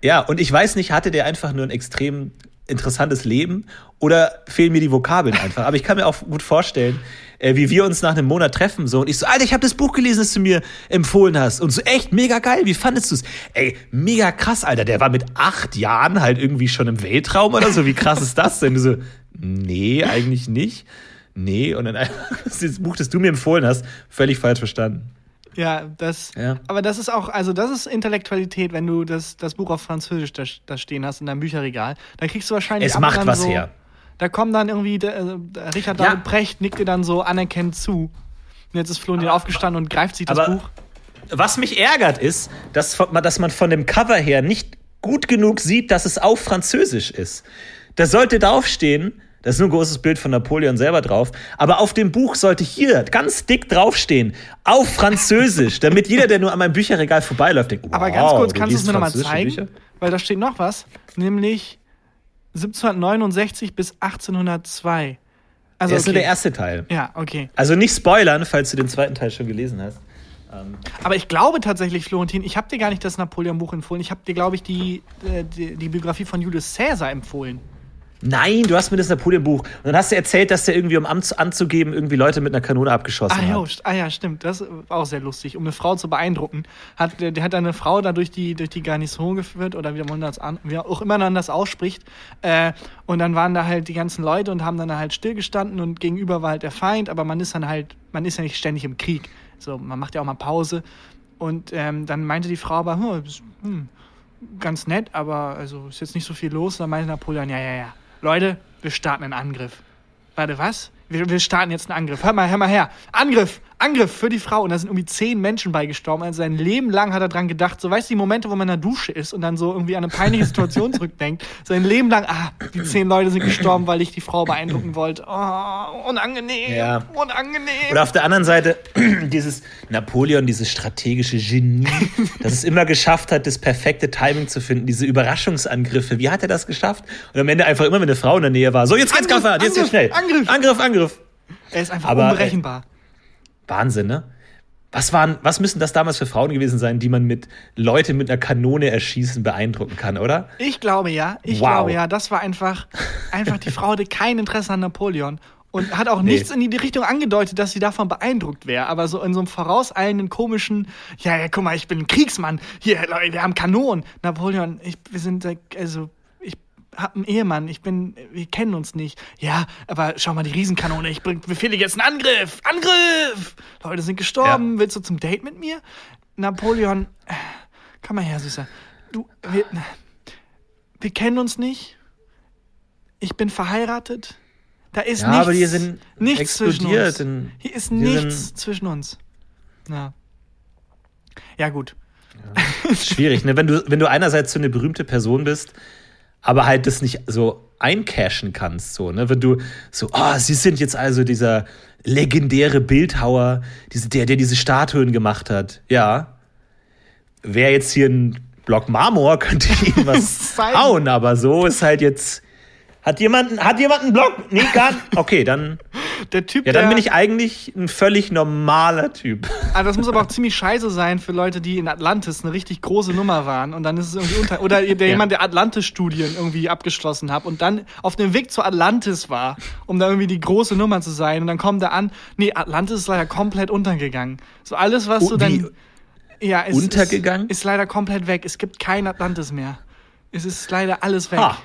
Ja, und ich weiß nicht, hatte der einfach nur ein extrem interessantes Leben oder fehlen mir die Vokabeln einfach. Aber ich kann mir auch gut vorstellen, äh, wie wir uns nach einem Monat treffen so und ich so, Alter, ich habe das Buch gelesen, das du mir empfohlen hast und so echt mega geil. Wie fandest du's? Ey, mega krass, Alter. Der war mit acht Jahren halt irgendwie schon im Weltraum oder so. Wie krass ist das denn? Du so, nee, eigentlich nicht. Nee, und dann einfach das Buch, das du mir empfohlen hast, völlig falsch verstanden. Ja, das. Ja. Aber das ist auch, also das ist Intellektualität, wenn du das, das Buch auf Französisch da, da stehen hast in deinem Bücherregal. Da kriegst du wahrscheinlich. Es macht was so, her. Da kommen dann irgendwie äh, Richard Ja. David Precht nickt dir dann so anerkennend zu. Und jetzt ist Florentin aufgestanden und greift sich das aber- Buch. Was mich ärgert ist, dass, dass man von dem Cover her nicht gut genug sieht, dass es auf Französisch ist. Da sollte draufstehen, da ist nur ein großes Bild von Napoleon selber drauf, aber auf dem Buch sollte hier ganz dick draufstehen, auf Französisch, damit jeder, der nur an meinem Bücherregal vorbeiläuft, denkt, wow, Aber ganz kurz, kannst du es mir nochmal zeigen? Bücher? Weil da steht noch was, nämlich 1769 bis 1802. Also Das ist nur okay. der erste Teil. Ja, okay. Also nicht spoilern, falls du den zweiten Teil schon gelesen hast. Aber ich glaube tatsächlich, Florentin, ich habe dir gar nicht das Napoleon-Buch empfohlen. Ich habe dir, glaube ich, die, äh, die, die Biografie von Julius Caesar empfohlen. Nein, du hast mir das Napoleon-Buch. Und dann hast du erzählt, dass der irgendwie, um anzugeben, irgendwie Leute mit einer Kanone abgeschossen ah, hat. Jo, ah ja, stimmt. Das war auch sehr lustig. Um eine Frau zu beeindrucken, hat der, der hat eine Frau da durch die, durch die Garnison geführt oder wie man das an, wie auch immer man das ausspricht. Äh, und dann waren da halt die ganzen Leute und haben dann halt stillgestanden und gegenüber war halt der Feind, aber man ist dann halt, man ist ja nicht ständig im Krieg. So, man macht ja auch mal Pause. Und ähm, dann meinte die Frau aber, hm, hm, ganz nett, aber also ist jetzt nicht so viel los. Und dann meinte Napoleon, ja, ja, ja Leute, wir starten einen Angriff. Warte, was? Wir, wir starten jetzt einen Angriff. Hör mal, hör mal her. Angriff! Angriff für die Frau. Und da sind irgendwie zehn Menschen beigestorben. Also sein Leben lang hat er dran gedacht. So, weißt du, die Momente, wo man in der Dusche ist und dann so irgendwie an eine peinliche Situation zurückdenkt. Sein Leben lang, ah, die zehn Leute sind gestorben, weil ich die Frau beeindrucken wollte. Oh, unangenehm. Ja. Unangenehm. Oder auf der anderen Seite, dieses Napoleon, dieses strategische Genie, das es immer geschafft hat, das perfekte Timing zu finden. Diese Überraschungsangriffe. Wie hat er das geschafft? Und am Ende einfach immer, wenn eine Frau in der Nähe war, so, jetzt geht's Angriff, jetzt geht's schnell. Angriff, Angriff, Angriff. Er ist einfach Aber, unberechenbar. Wahnsinn, ne? Was, waren, was müssen das damals für Frauen gewesen sein, die man mit Leute mit einer Kanone erschießen beeindrucken kann, oder? Ich glaube ja. Ich wow. glaube ja. Das war einfach, einfach die Frau hatte kein Interesse an Napoleon und hat auch nee. nichts in die Richtung angedeutet, dass sie davon beeindruckt wäre. Aber so in so einem vorauseilenden, komischen, ja, ja, guck mal, ich bin ein Kriegsmann. Hier, Leute, wir haben Kanonen. Napoleon, ich, wir sind, also, hab einen Ehemann, ich bin, wir kennen uns nicht. Ja, aber schau mal, die Riesenkanone, ich befehle jetzt einen Angriff! Angriff! Leute sind gestorben, ja. willst du zum Date mit mir? Napoleon, komm mal her, Süßer. Du, wir, wir kennen uns nicht. Ich bin verheiratet. Da ist ja, nichts, aber die sind nichts zwischen uns. Hier ist nichts zwischen uns. Ja. Ja, gut. Ja. Schwierig, ne? Wenn du, wenn du einerseits so eine berühmte Person bist, aber halt das nicht so eincashen kannst, so, ne? Wenn du so, oh, sie sind jetzt also dieser legendäre Bildhauer, diese, der, der diese Statuen gemacht hat. Ja. Wäre jetzt hier ein Block Marmor, könnte ich ihm was hauen, aber so ist halt jetzt hat jemand, hat jemand einen Blog? Nee, gar nicht. Okay, dann. Der Typ. Ja, dann bin ich eigentlich ein völlig normaler Typ. Ah, das muss aber auch ziemlich scheiße sein für Leute, die in Atlantis eine richtig große Nummer waren und dann ist es irgendwie unter. Oder der ja. jemand, der Atlantis-Studien irgendwie abgeschlossen hat und dann auf dem Weg zu Atlantis war, um da irgendwie die große Nummer zu sein. Und dann kommt er an, nee, Atlantis ist leider komplett untergegangen. So alles, was oh, du dann. Ja, es untergegangen? Ist, ist leider komplett weg. Es gibt kein Atlantis mehr. Es ist leider alles weg. Ha.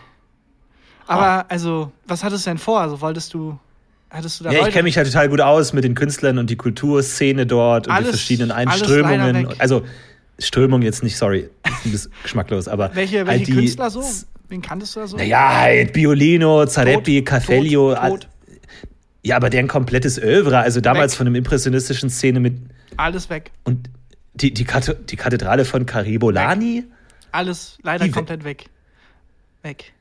Aber ah. also, was hattest du denn vor? Also wolltest du Hattest du da ja, ich kenne mich halt total gut aus mit den Künstlern und die Kulturszene dort und alles, die verschiedenen Einströmungen. Also Strömung jetzt nicht, sorry, ein bisschen geschmacklos, aber. Welche, welche halt die, Künstler so? Wen kanntest du da so? Naja, halt Biolino, Zareppi, tot. Ja, aber deren komplettes Övre, also damals weg. von einem impressionistischen Szene mit. Alles weg. Und die, die, die Kathedrale von Caribolani? Weg. Alles leider die komplett weg. Weg.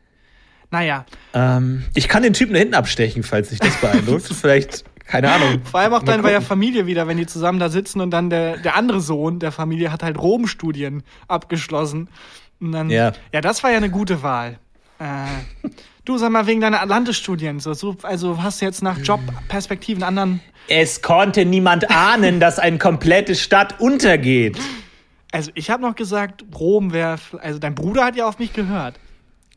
Naja. Ähm, ich kann den Typen da hinten abstechen, falls sich das beeindruckt. Vielleicht, keine Ahnung. Vor allem auch dann bei der Familie wieder, wenn die zusammen da sitzen und dann der, der andere Sohn der Familie hat halt Rom-Studien abgeschlossen. Und dann, ja. ja, das war ja eine gute Wahl. Äh, du sag mal, wegen deiner Atlantis-Studien, so, so, also hast du jetzt nach Jobperspektiven anderen. Es konnte niemand ahnen, dass eine komplette Stadt untergeht. Also ich habe noch gesagt, Rom wäre, also dein Bruder hat ja auf mich gehört.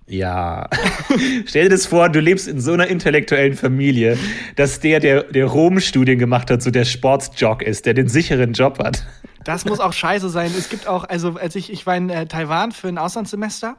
Ja. Stell dir das vor, du lebst in so einer intellektuellen Familie, dass der, der, der Rom-Studien gemacht hat, so der Sportsjock ist, der den sicheren Job hat. Das muss auch scheiße sein. Es gibt auch, also als ich, ich war in äh, Taiwan für ein Auslandssemester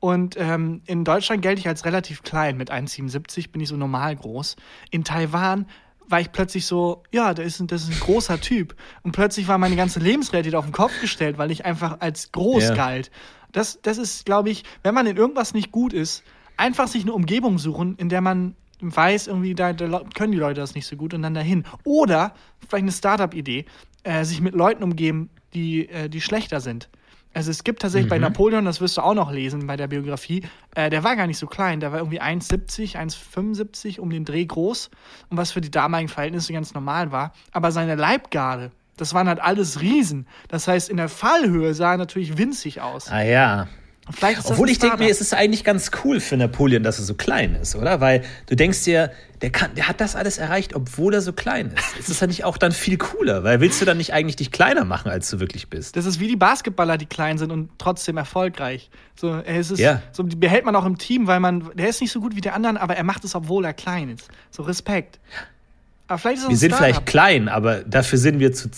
und ähm, in Deutschland gelte ich als relativ klein. Mit 1,77 bin ich so normal groß. In Taiwan war ich plötzlich so, ja, das ist, das ist ein großer Typ. Und plötzlich war meine ganze Lebensrealität auf den Kopf gestellt, weil ich einfach als groß ja. galt. Das, das ist, glaube ich, wenn man in irgendwas nicht gut ist, einfach sich eine Umgebung suchen, in der man weiß, irgendwie, da, da können die Leute das nicht so gut und dann dahin. Oder vielleicht eine Startup-Idee, äh, sich mit Leuten umgeben, die, äh, die schlechter sind. Also es gibt tatsächlich mhm. bei Napoleon, das wirst du auch noch lesen bei der Biografie, äh, der war gar nicht so klein, der war irgendwie 1,70, 1,75 um den Dreh groß und was für die damaligen Verhältnisse ganz normal war. Aber seine Leibgarde, das waren halt alles Riesen. Das heißt, in der Fallhöhe sah er natürlich winzig aus. Ah ja. Obwohl ich denke mir, es ist eigentlich ganz cool für Napoleon, dass er so klein ist, oder? Weil du denkst dir, der, kann, der hat das alles erreicht, obwohl er so klein ist. Ist das ja nicht auch dann viel cooler? Weil willst du dann nicht eigentlich dich kleiner machen, als du wirklich bist? Das ist wie die Basketballer, die klein sind und trotzdem erfolgreich. So, er ist es, Ja. so die behält man auch im Team, weil man, der ist nicht so gut wie der anderen, aber er macht es, obwohl er klein ist. So Respekt. Aber vielleicht ist es Wir sind Startup. vielleicht klein, aber dafür sind wir zu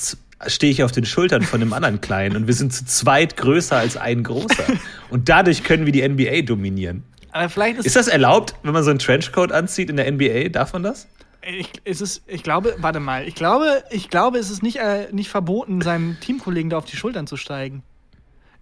stehe ich auf den Schultern von einem anderen Kleinen und wir sind zu zweit größer als ein großer. Und dadurch können wir die NBA dominieren. Aber vielleicht ist, Ist das erlaubt, wenn man so einen Trenchcoat anzieht in der NBA? Darf man das? ich, ist es, ich glaube, warte mal, ich glaube, ich glaube, es ist nicht, äh, nicht verboten, seinem Teamkollegen da auf die Schultern zu steigen.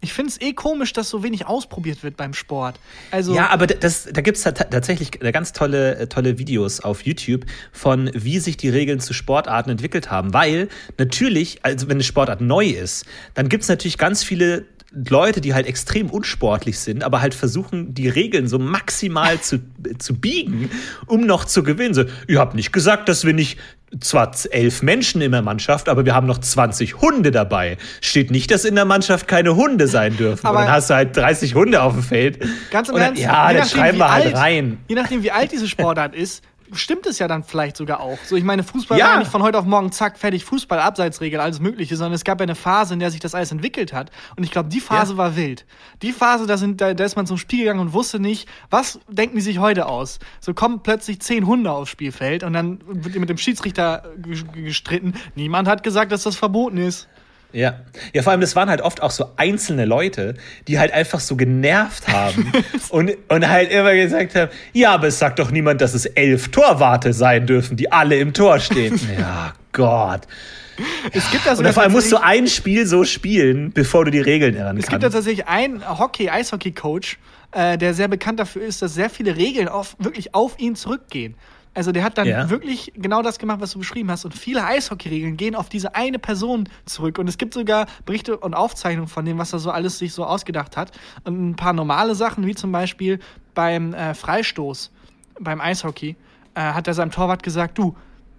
Ich finde es eh komisch, dass so wenig ausprobiert wird beim Sport. Also, Ja, aber das, da gibt es tatsächlich ganz tolle, äh, tolle Videos auf YouTube von, wie sich die Regeln zu Sportarten entwickelt haben. Weil natürlich, also wenn eine Sportart neu ist, dann gibt es natürlich ganz viele Leute, die halt extrem unsportlich sind, aber halt versuchen, die Regeln so maximal zu, zu biegen, um noch zu gewinnen. So, ihr habt nicht gesagt, dass wir nicht zwar elf Menschen in der Mannschaft, aber wir haben noch 20 Hunde dabei. Steht nicht, dass in der Mannschaft keine Hunde sein dürfen. Aber- Und dann hast du halt 30 Hunde auf dem Feld. Ganz im Und dann, Ernst, ja, nachdem, schreiben wir halt alt- rein. Je nachdem, wie alt diese Sportart ist, stimmt es ja dann vielleicht sogar auch. So, ich meine, Fußball Ja. war ja nicht von heute auf morgen, zack, fertig, Fußball, Abseitsregel, alles Mögliche, sondern es gab ja eine Phase, in der sich das alles entwickelt hat. Und ich glaube, die Phase Ja. war wild. Die Phase, da, sind, da, da ist man zum Spiel gegangen und wusste nicht, was denken die sich heute aus? So kommen plötzlich zehn Hunde aufs Spielfeld und dann wird mit dem Schiedsrichter ge- gestritten. Niemand hat gesagt, dass das verboten ist. Ja. Ja, vor allem, das waren halt oft auch so einzelne Leute, die halt einfach so genervt haben und, und halt immer gesagt haben, ja, aber es sagt doch niemand, dass es elf Torwarte sein dürfen, die alle im Tor stehen. ja, Gott. Es gibt da Und vor allem musst du ein Spiel so spielen, bevor du die Regeln ändern Es gibt kannst. tatsächlich einen Hockey-Eishockey-Coach, äh, der sehr bekannt dafür ist, dass sehr viele Regeln auf, wirklich auf ihn zurückgehen. Also der hat dann Ja. wirklich genau das gemacht, was du beschrieben hast. Und viele Eishockey-Regeln gehen auf diese eine Person zurück. Und es gibt sogar Berichte und Aufzeichnungen von dem, was er so alles sich so ausgedacht hat. Und ein paar normale Sachen, wie zum Beispiel beim äh, Freistoß, beim Eishockey, äh, hat er seinem Torwart gesagt, du,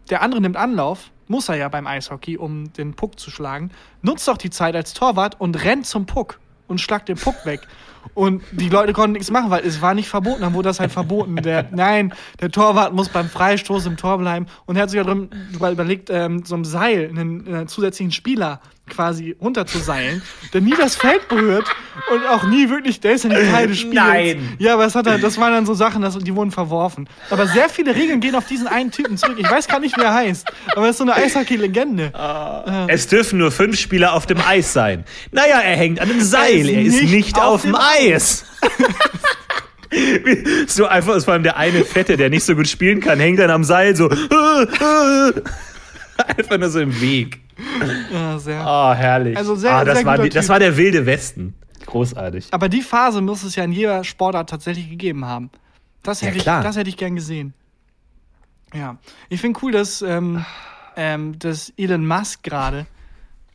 der andere nimmt Anlauf, muss er ja beim Eishockey, um den Puck zu schlagen. Nutzt doch die Zeit als Torwart und rennt zum Puck und schlagt den Puck weg. Und die Leute konnten nichts machen, weil es war nicht verboten, dann wurde das halt verboten. Der, nein, der Torwart muss beim Freistoß im Tor bleiben. Und er hat sich drin überlegt, ähm, so ein Seil, einen, einen zusätzlichen Spieler quasi runterzuseilen, der nie das Feld berührt und auch nie wirklich, der ist ja nicht Teil des Spiels. Nein. Ja, aber es hat halt, das waren dann so Sachen, das, die wurden verworfen. Aber sehr viele Regeln gehen auf diesen einen Typen zurück. Ich weiß gar nicht, wie er heißt, aber er ist so eine Eishockey-Legende. Es dürfen nur fünf Spieler auf dem Eis sein. Naja, er hängt an einem Seil. Er ist nicht, auf dem Eis. so einfach ist vor allem der eine Fette, der nicht so gut spielen kann, hängt dann am Seil so. Einfach nur so im Weg. Ja, sehr. Oh, herrlich. Also sehr- ah, das, sehr war die, das war der wilde Westen. Großartig. Aber die Phase muss es ja in jeder Sportart tatsächlich gegeben haben. Das Ja, hätte, ich, klar. das hätte ich gern gesehen. Ja. Ich finde cool, dass, ähm, ähm, dass Elon Musk gerade,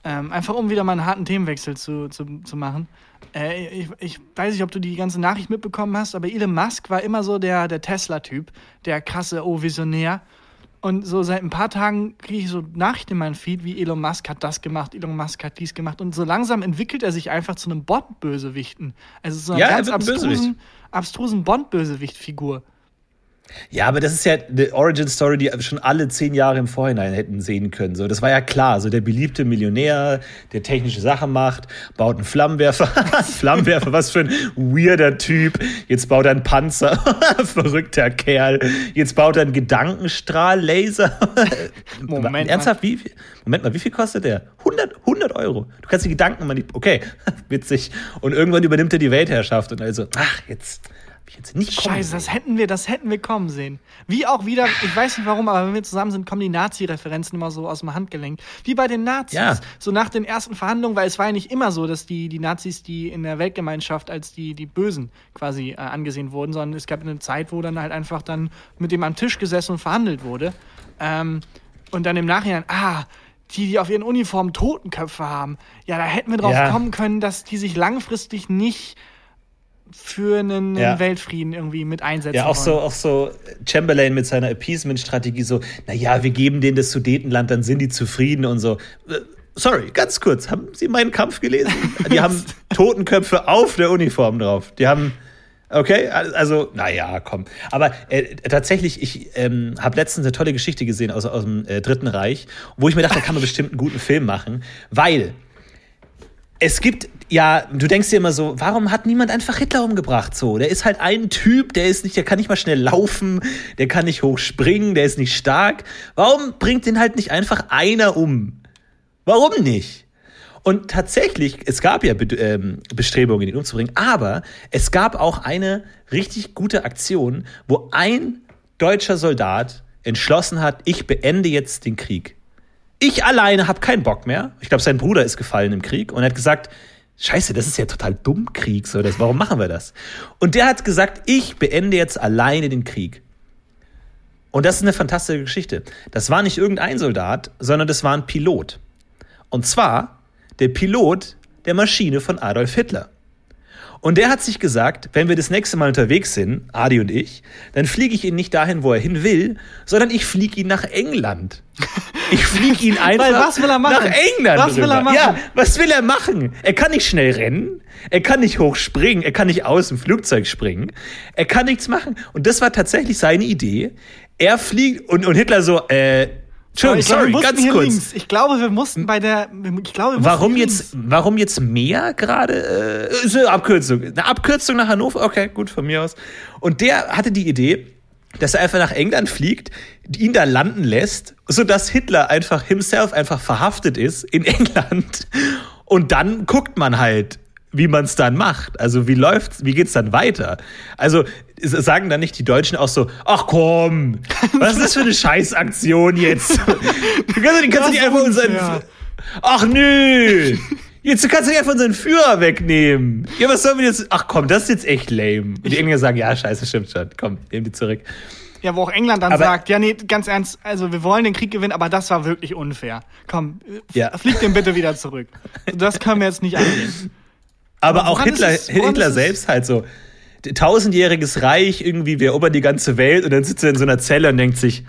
ähm, einfach um wieder mal einen harten Themenwechsel zu, zu, zu machen. Äh, ich, ich weiß nicht, ob du die ganze Nachricht mitbekommen hast, aber Elon Musk war immer so der, der Tesla-Typ, der krasse O-Visionär. Und so seit ein paar Tagen kriege ich so Nachrichten in meinen Feed, wie Elon Musk hat das gemacht, Elon Musk hat dies gemacht. Und so langsam entwickelt er sich einfach zu einem Bond-Bösewichten. Also so einer Ja, ganz abstrusen, abstrusen Bond-Bösewicht-Figur. Ja, aber das ist ja eine Origin-Story, die schon alle zehn Jahre im Vorhinein hätten sehen können. So, das war ja klar. So der beliebte Millionär, der technische Sachen macht, baut einen Flammenwerfer. Flammenwerfer, was für ein weirder Typ. Jetzt baut er einen Panzer. Verrückter Kerl. Jetzt baut er einen Gedankenstrahl-Laser. Moment mal. Ernsthaft, wie viel? Moment mal, wie viel kostet der? 100, 100 Euro. Du kannst die Gedanken manipulieren. Okay, witzig. Und irgendwann übernimmt er die Weltherrschaft und also, ach, jetzt ich jetzt nicht kommen Scheiße, sehen. das hätten wir, das hätten wir kommen sehen. Wie auch wieder, ich weiß nicht warum, aber wenn wir zusammen sind, kommen die Nazi-Referenzen immer so aus dem Handgelenk. Wie bei den Nazis. Ja. So nach den ersten Verhandlungen, weil es war ja nicht immer so, dass die, die Nazis, die in der Weltgemeinschaft als die, die Bösen quasi äh, angesehen wurden, sondern es gab eine Zeit, wo dann halt einfach dann mit dem am Tisch gesessen und verhandelt wurde. Ähm, und dann im Nachhinein, ah, die, die auf ihren Uniformen Totenköpfe haben. Ja, da hätten wir drauf Ja. kommen können, dass die sich langfristig nicht für einen Ja. Weltfrieden irgendwie mit einsetzen Ja, auch wollen. so, auch so Chamberlain mit seiner Appeasement-Strategie so, naja, wir geben denen das Sudetenland, dann sind die zufrieden und so. Äh, sorry, ganz kurz, haben Sie meinen Kampf gelesen? Die haben Totenköpfe auf der Uniform drauf. Die haben, okay, also, naja, komm. Aber äh, tatsächlich, ich ähm, habe letztens eine tolle Geschichte gesehen aus, aus dem äh, Dritten Reich, wo ich mir dachte, da kann man bestimmt einen guten Film machen, weil es gibt ja, du denkst dir immer so, warum hat niemand einfach Hitler umgebracht so? Der ist halt ein Typ, der ist nicht, der kann nicht mal schnell laufen, der kann nicht hoch springen, der ist nicht stark. Warum bringt den halt nicht einfach einer um? Warum nicht? Und tatsächlich, es gab ja ähm, Bestrebungen, ihn umzubringen, aber es gab auch eine richtig gute Aktion, wo ein deutscher Soldat entschlossen hat, ich beende jetzt den Krieg. Ich alleine habe keinen Bock mehr. Ich glaube, sein Bruder ist gefallen im Krieg und er hat gesagt, Scheiße, das ist ja total dumm, Krieg. So, das, warum machen wir das? Und der hat gesagt, ich beende jetzt alleine den Krieg. Und das ist eine fantastische Geschichte. Das war nicht irgendein Soldat, sondern das war ein Pilot. Und zwar der Pilot der Maschine von Adolf Hitler. Und der hat sich gesagt, wenn wir das nächste Mal unterwegs sind, Adi und ich, dann fliege ich ihn nicht dahin, wo er hin will, sondern ich fliege ihn nach England. Ich fliege ihn einfach Weil was will er machen? nach England. Was will er machen? Ja, was will er machen? Er kann nicht schnell rennen, er kann nicht hoch springen, er kann nicht aus dem Flugzeug springen, er kann nichts machen. Und das war tatsächlich seine Idee. Er fliegt und, und Hitler so, äh, Entschuldigung, sorry, ganz kurz. Links. Ich glaube, wir mussten bei der. Ich glaube, warum jetzt, warum jetzt mehr gerade? Äh, ist eine Abkürzung. Eine Abkürzung nach Hannover? Okay, gut, von mir aus. Und der hatte die Idee, dass er einfach nach England fliegt, ihn da landen lässt, sodass Hitler einfach himself einfach verhaftet ist in England. Und dann guckt man halt, wie man es dann macht. Also wie läuft's, wie geht's dann weiter? Also sagen dann nicht die Deutschen auch so, ach komm, was ist das für eine Scheißaktion jetzt? du kannst, kannst du nicht einfach unseren, ach nö, jetzt kannst du nicht einfach unseren Führer wegnehmen. Ja, was sollen wir jetzt, ach komm, das ist jetzt echt lame. Und die Engländer sagen, ja, scheiße, stimmt schon, komm, nehmen die zurück. Ja, wo auch England dann aber sagt, ja, nee, ganz ernst, also wir wollen den Krieg gewinnen, aber das war wirklich unfair. Komm, ja. flieg den bitte wieder zurück. Das können wir jetzt nicht angehen. Aber, aber auch Hitler, Hitler selbst halt so. Tausendjähriges Reich, irgendwie, wir erobern die ganze Welt und dann sitzt er in so einer Zelle und denkt sich,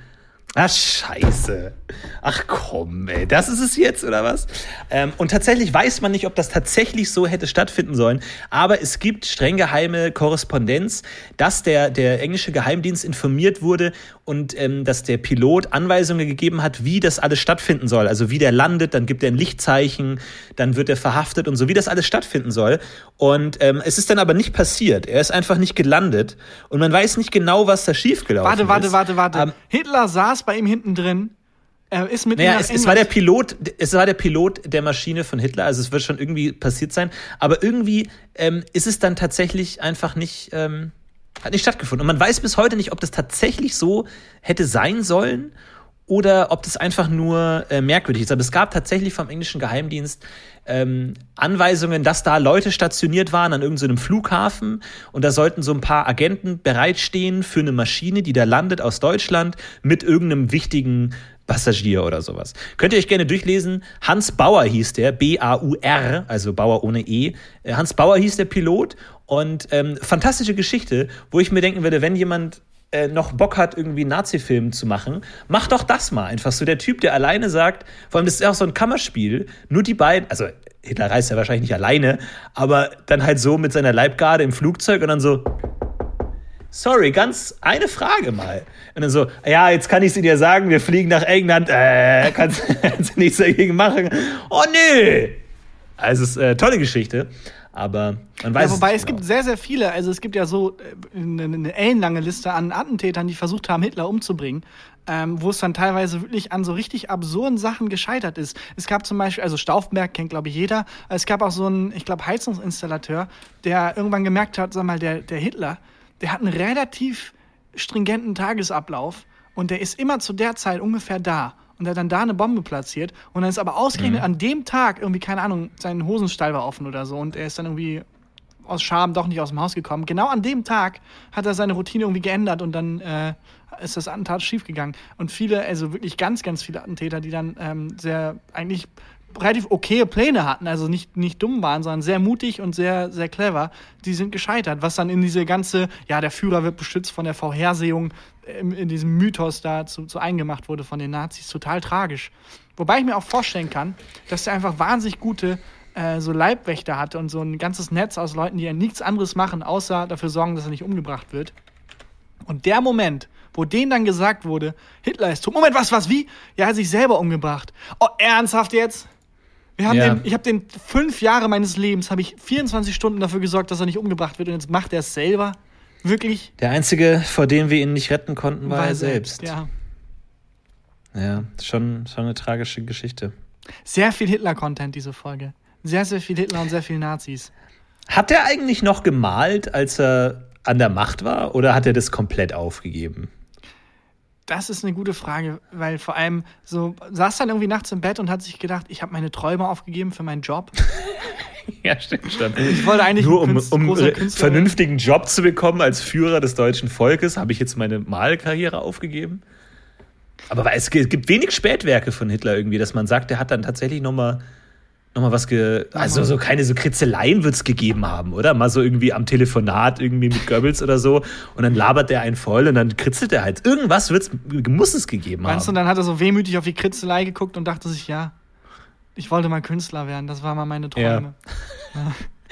Ah, scheiße. Ach komm, ey, das ist es jetzt, oder was? Ähm, und tatsächlich weiß man nicht, ob das tatsächlich so hätte stattfinden sollen, aber es gibt streng geheime Korrespondenz, dass der, der englische Geheimdienst informiert wurde und ähm, dass der Pilot Anweisungen gegeben hat, wie das alles stattfinden soll. Also wie der landet, dann gibt er ein Lichtzeichen, dann wird er verhaftet und so, wie das alles stattfinden soll. Und ähm, es ist dann aber nicht passiert. Er ist einfach nicht gelandet und man weiß nicht genau, was da schiefgelaufen warte, ist. Warte, warte, warte, warte. Ähm, Hitler saß bei ihm hinten drin. Er ist mit naja, es, es war der Pilot, es war der Pilot der Maschine von Hitler, also es wird schon irgendwie passiert sein. Aber irgendwie ähm, ist es dann tatsächlich einfach nicht. Ähm, hat nicht stattgefunden. Und man weiß bis heute nicht, ob das tatsächlich so hätte sein sollen oder ob das einfach nur äh, merkwürdig ist. Aber es gab tatsächlich vom englischen Geheimdienst ähm, Anweisungen, dass da Leute stationiert waren an irgendeinem so Flughafen und da sollten so ein paar Agenten bereitstehen für eine Maschine, die da landet aus Deutschland mit irgendeinem wichtigen Passagier oder sowas. Könnt ihr euch gerne durchlesen. Hans Bauer hieß der, B-A-U-R, also Bauer ohne E. Äh, Hans Bauer hieß der Pilot und ähm, fantastische Geschichte, wo ich mir denken würde, wenn jemand äh, noch Bock hat, irgendwie Nazi-Film zu machen, mach doch das mal. Einfach so der Typ, der alleine sagt, vor allem das ist ja auch so ein Kammerspiel, nur die beiden, also Hitler reist ja wahrscheinlich nicht alleine, aber dann halt so mit seiner Leibgarde im Flugzeug und dann so, sorry, ganz eine Frage mal. Und dann so, ja, jetzt kann ich sie dir sagen, wir fliegen nach England, äh, kannst, du nichts dagegen machen. Oh nee! Also es ist äh, tolle Geschichte. Aber man weiß ja, wobei es, es genau. gibt sehr, sehr viele. Also es gibt ja so äh, eine, eine ellenlange Liste an Attentätern, die versucht haben, Hitler umzubringen. Ähm, wo es dann teilweise wirklich an so richtig absurden Sachen gescheitert ist. Es gab zum Beispiel, also Stauffenberg kennt, glaube ich, jeder. Es gab auch so einen, ich glaube, Heizungsinstallateur, der irgendwann gemerkt hat, sag mal, der, der Hitler, der hat einen relativ stringenten Tagesablauf und der ist immer zu der Zeit ungefähr da und er hat dann da eine Bombe platziert und dann ist aber ausgerechnet mhm. an dem Tag irgendwie, keine Ahnung, sein Hosenstall war offen oder so und er ist dann irgendwie aus Scham doch nicht aus dem Haus gekommen. Genau an dem Tag hat er seine Routine irgendwie geändert und dann äh, ist das Attentat schiefgegangen. Und viele, also wirklich ganz, ganz viele Attentäter, die dann ähm, sehr eigentlich relativ okaye Pläne hatten, also nicht, nicht dumm waren, sondern sehr mutig und sehr, sehr clever, die sind gescheitert. Was dann in diese ganze, ja, der Führer wird beschützt von der Vorhersehung in, in diesem Mythos da zu, zu eingemacht wurde von den Nazis, total tragisch. Wobei ich mir auch vorstellen kann, dass er einfach wahnsinnig gute äh, so Leibwächter hatte und so ein ganzes Netz aus Leuten, die ja nichts anderes machen, außer dafür sorgen, dass er nicht umgebracht wird. Und der Moment, wo denen dann gesagt wurde, Hitler ist tot. Moment, was, was, wie? Ja, er hat sich selber umgebracht. Oh, ernsthaft jetzt? Wir haben Ja. den, ich habe den fünf Jahre meines Lebens, habe ich 24 Stunden dafür gesorgt, dass er nicht umgebracht wird und jetzt macht er es selber? Wirklich? Der einzige, vor dem wir ihn nicht retten konnten, war Weil er selbst. Ja. Ja, schon, schon eine tragische Geschichte. Sehr viel Hitler-Content, diese Folge. Sehr, sehr viel Hitler und sehr viel Nazis. Hat er eigentlich noch gemalt, als er an der Macht war, oder hat er das komplett aufgegeben? Das ist eine gute Frage, weil vor allem so saß dann irgendwie nachts im Bett und hat sich gedacht, ich habe meine Träume aufgegeben für meinen Job. Ja, stimmt schon. Ich wollte eigentlich Nur um, um äh, Künstler werden. vernünftigen Job zu bekommen als Führer des deutschen Volkes, habe ich jetzt meine Malkarriere aufgegeben. Aber weil es gi- gibt wenig Spätwerke von Hitler irgendwie, dass man sagt, der hat dann tatsächlich noch mal, noch mal was ge... Also so keine so Kritzeleien wird es gegeben haben, oder? Mal so irgendwie am Telefonat irgendwie mit Goebbels oder so und dann labert der einen voll und dann kritzelt er halt. Irgendwas wird's, muss es gegeben Meinst du, haben. dann hat er so wehmütig auf die Kritzelei geguckt und dachte sich, ja, ich wollte mal Künstler werden, das waren mal meine Träume.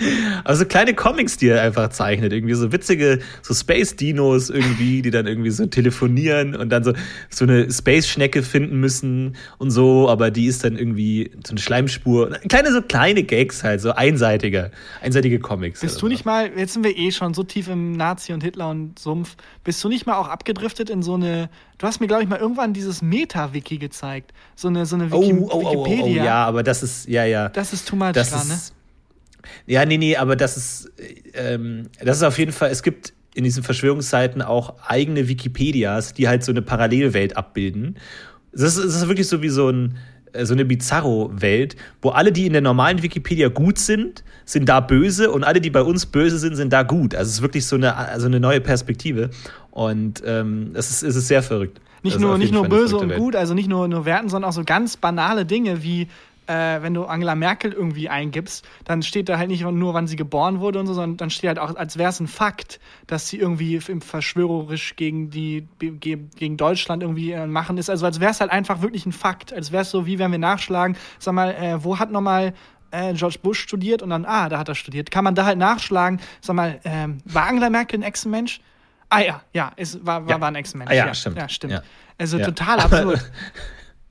Also kleine Comics, die er einfach zeichnet, irgendwie so witzige, so Space-Dinos irgendwie, die dann irgendwie so telefonieren und dann so, so eine Space-Schnecke finden müssen und so, aber die ist dann irgendwie so eine Schleimspur. Kleine, so kleine Gags halt, so einseitige, einseitige Comics. Bist du nicht mal, jetzt sind wir eh schon so tief im Nazi und Hitler und Sumpf, bist du nicht mal auch abgedriftet in so eine, du hast mir, glaube ich, mal irgendwann dieses Meta-Wiki gezeigt. So eine, so eine Oh, Wiki oh, oh, oh, oh, Wikipedia. ja, aber das ist, ja, ja. Das ist too much das dran, ne? Ja, nee, nee, aber das ist, ähm, das ist auf jeden Fall, es gibt in diesen Verschwörungsseiten auch eigene Wikipedias, die halt so eine Parallelwelt abbilden. Das ist, das ist wirklich so wie so, ein, äh, so eine Bizarro-Welt, wo alle, die in der normalen Wikipedia gut sind, sind da böse und alle, die bei uns böse sind, sind da gut. Also es ist wirklich so eine, also eine neue Perspektive. Und ähm, es, ist, es ist sehr verrückt. Nicht ist nur, nicht nur Fall böse und Welt. gut, also nicht nur, nur werten, sondern auch so ganz banale Dinge wie, äh, wenn du Angela Merkel irgendwie eingibst, dann steht da halt nicht nur, wann sie geboren wurde und so, sondern dann steht halt auch, als wäre es ein Fakt, dass sie irgendwie verschwörerisch gegen die ge- gegen Deutschland irgendwie äh, machen ist. Also als wäre es halt einfach wirklich ein Fakt. Als wäre es so, wie wenn wir nachschlagen, sag mal, äh, wo hat nochmal äh, George Bush studiert und dann, ah, da hat er studiert. Kann man da halt nachschlagen, sag mal, ähm, war Angela Merkel ein Echsenmensch? Ah ja, ja, es war, war, Ja. war ein Echsenmensch. Ah, ja, stimmt. Ja, stimmt. Ja. Also Ja. total absurd.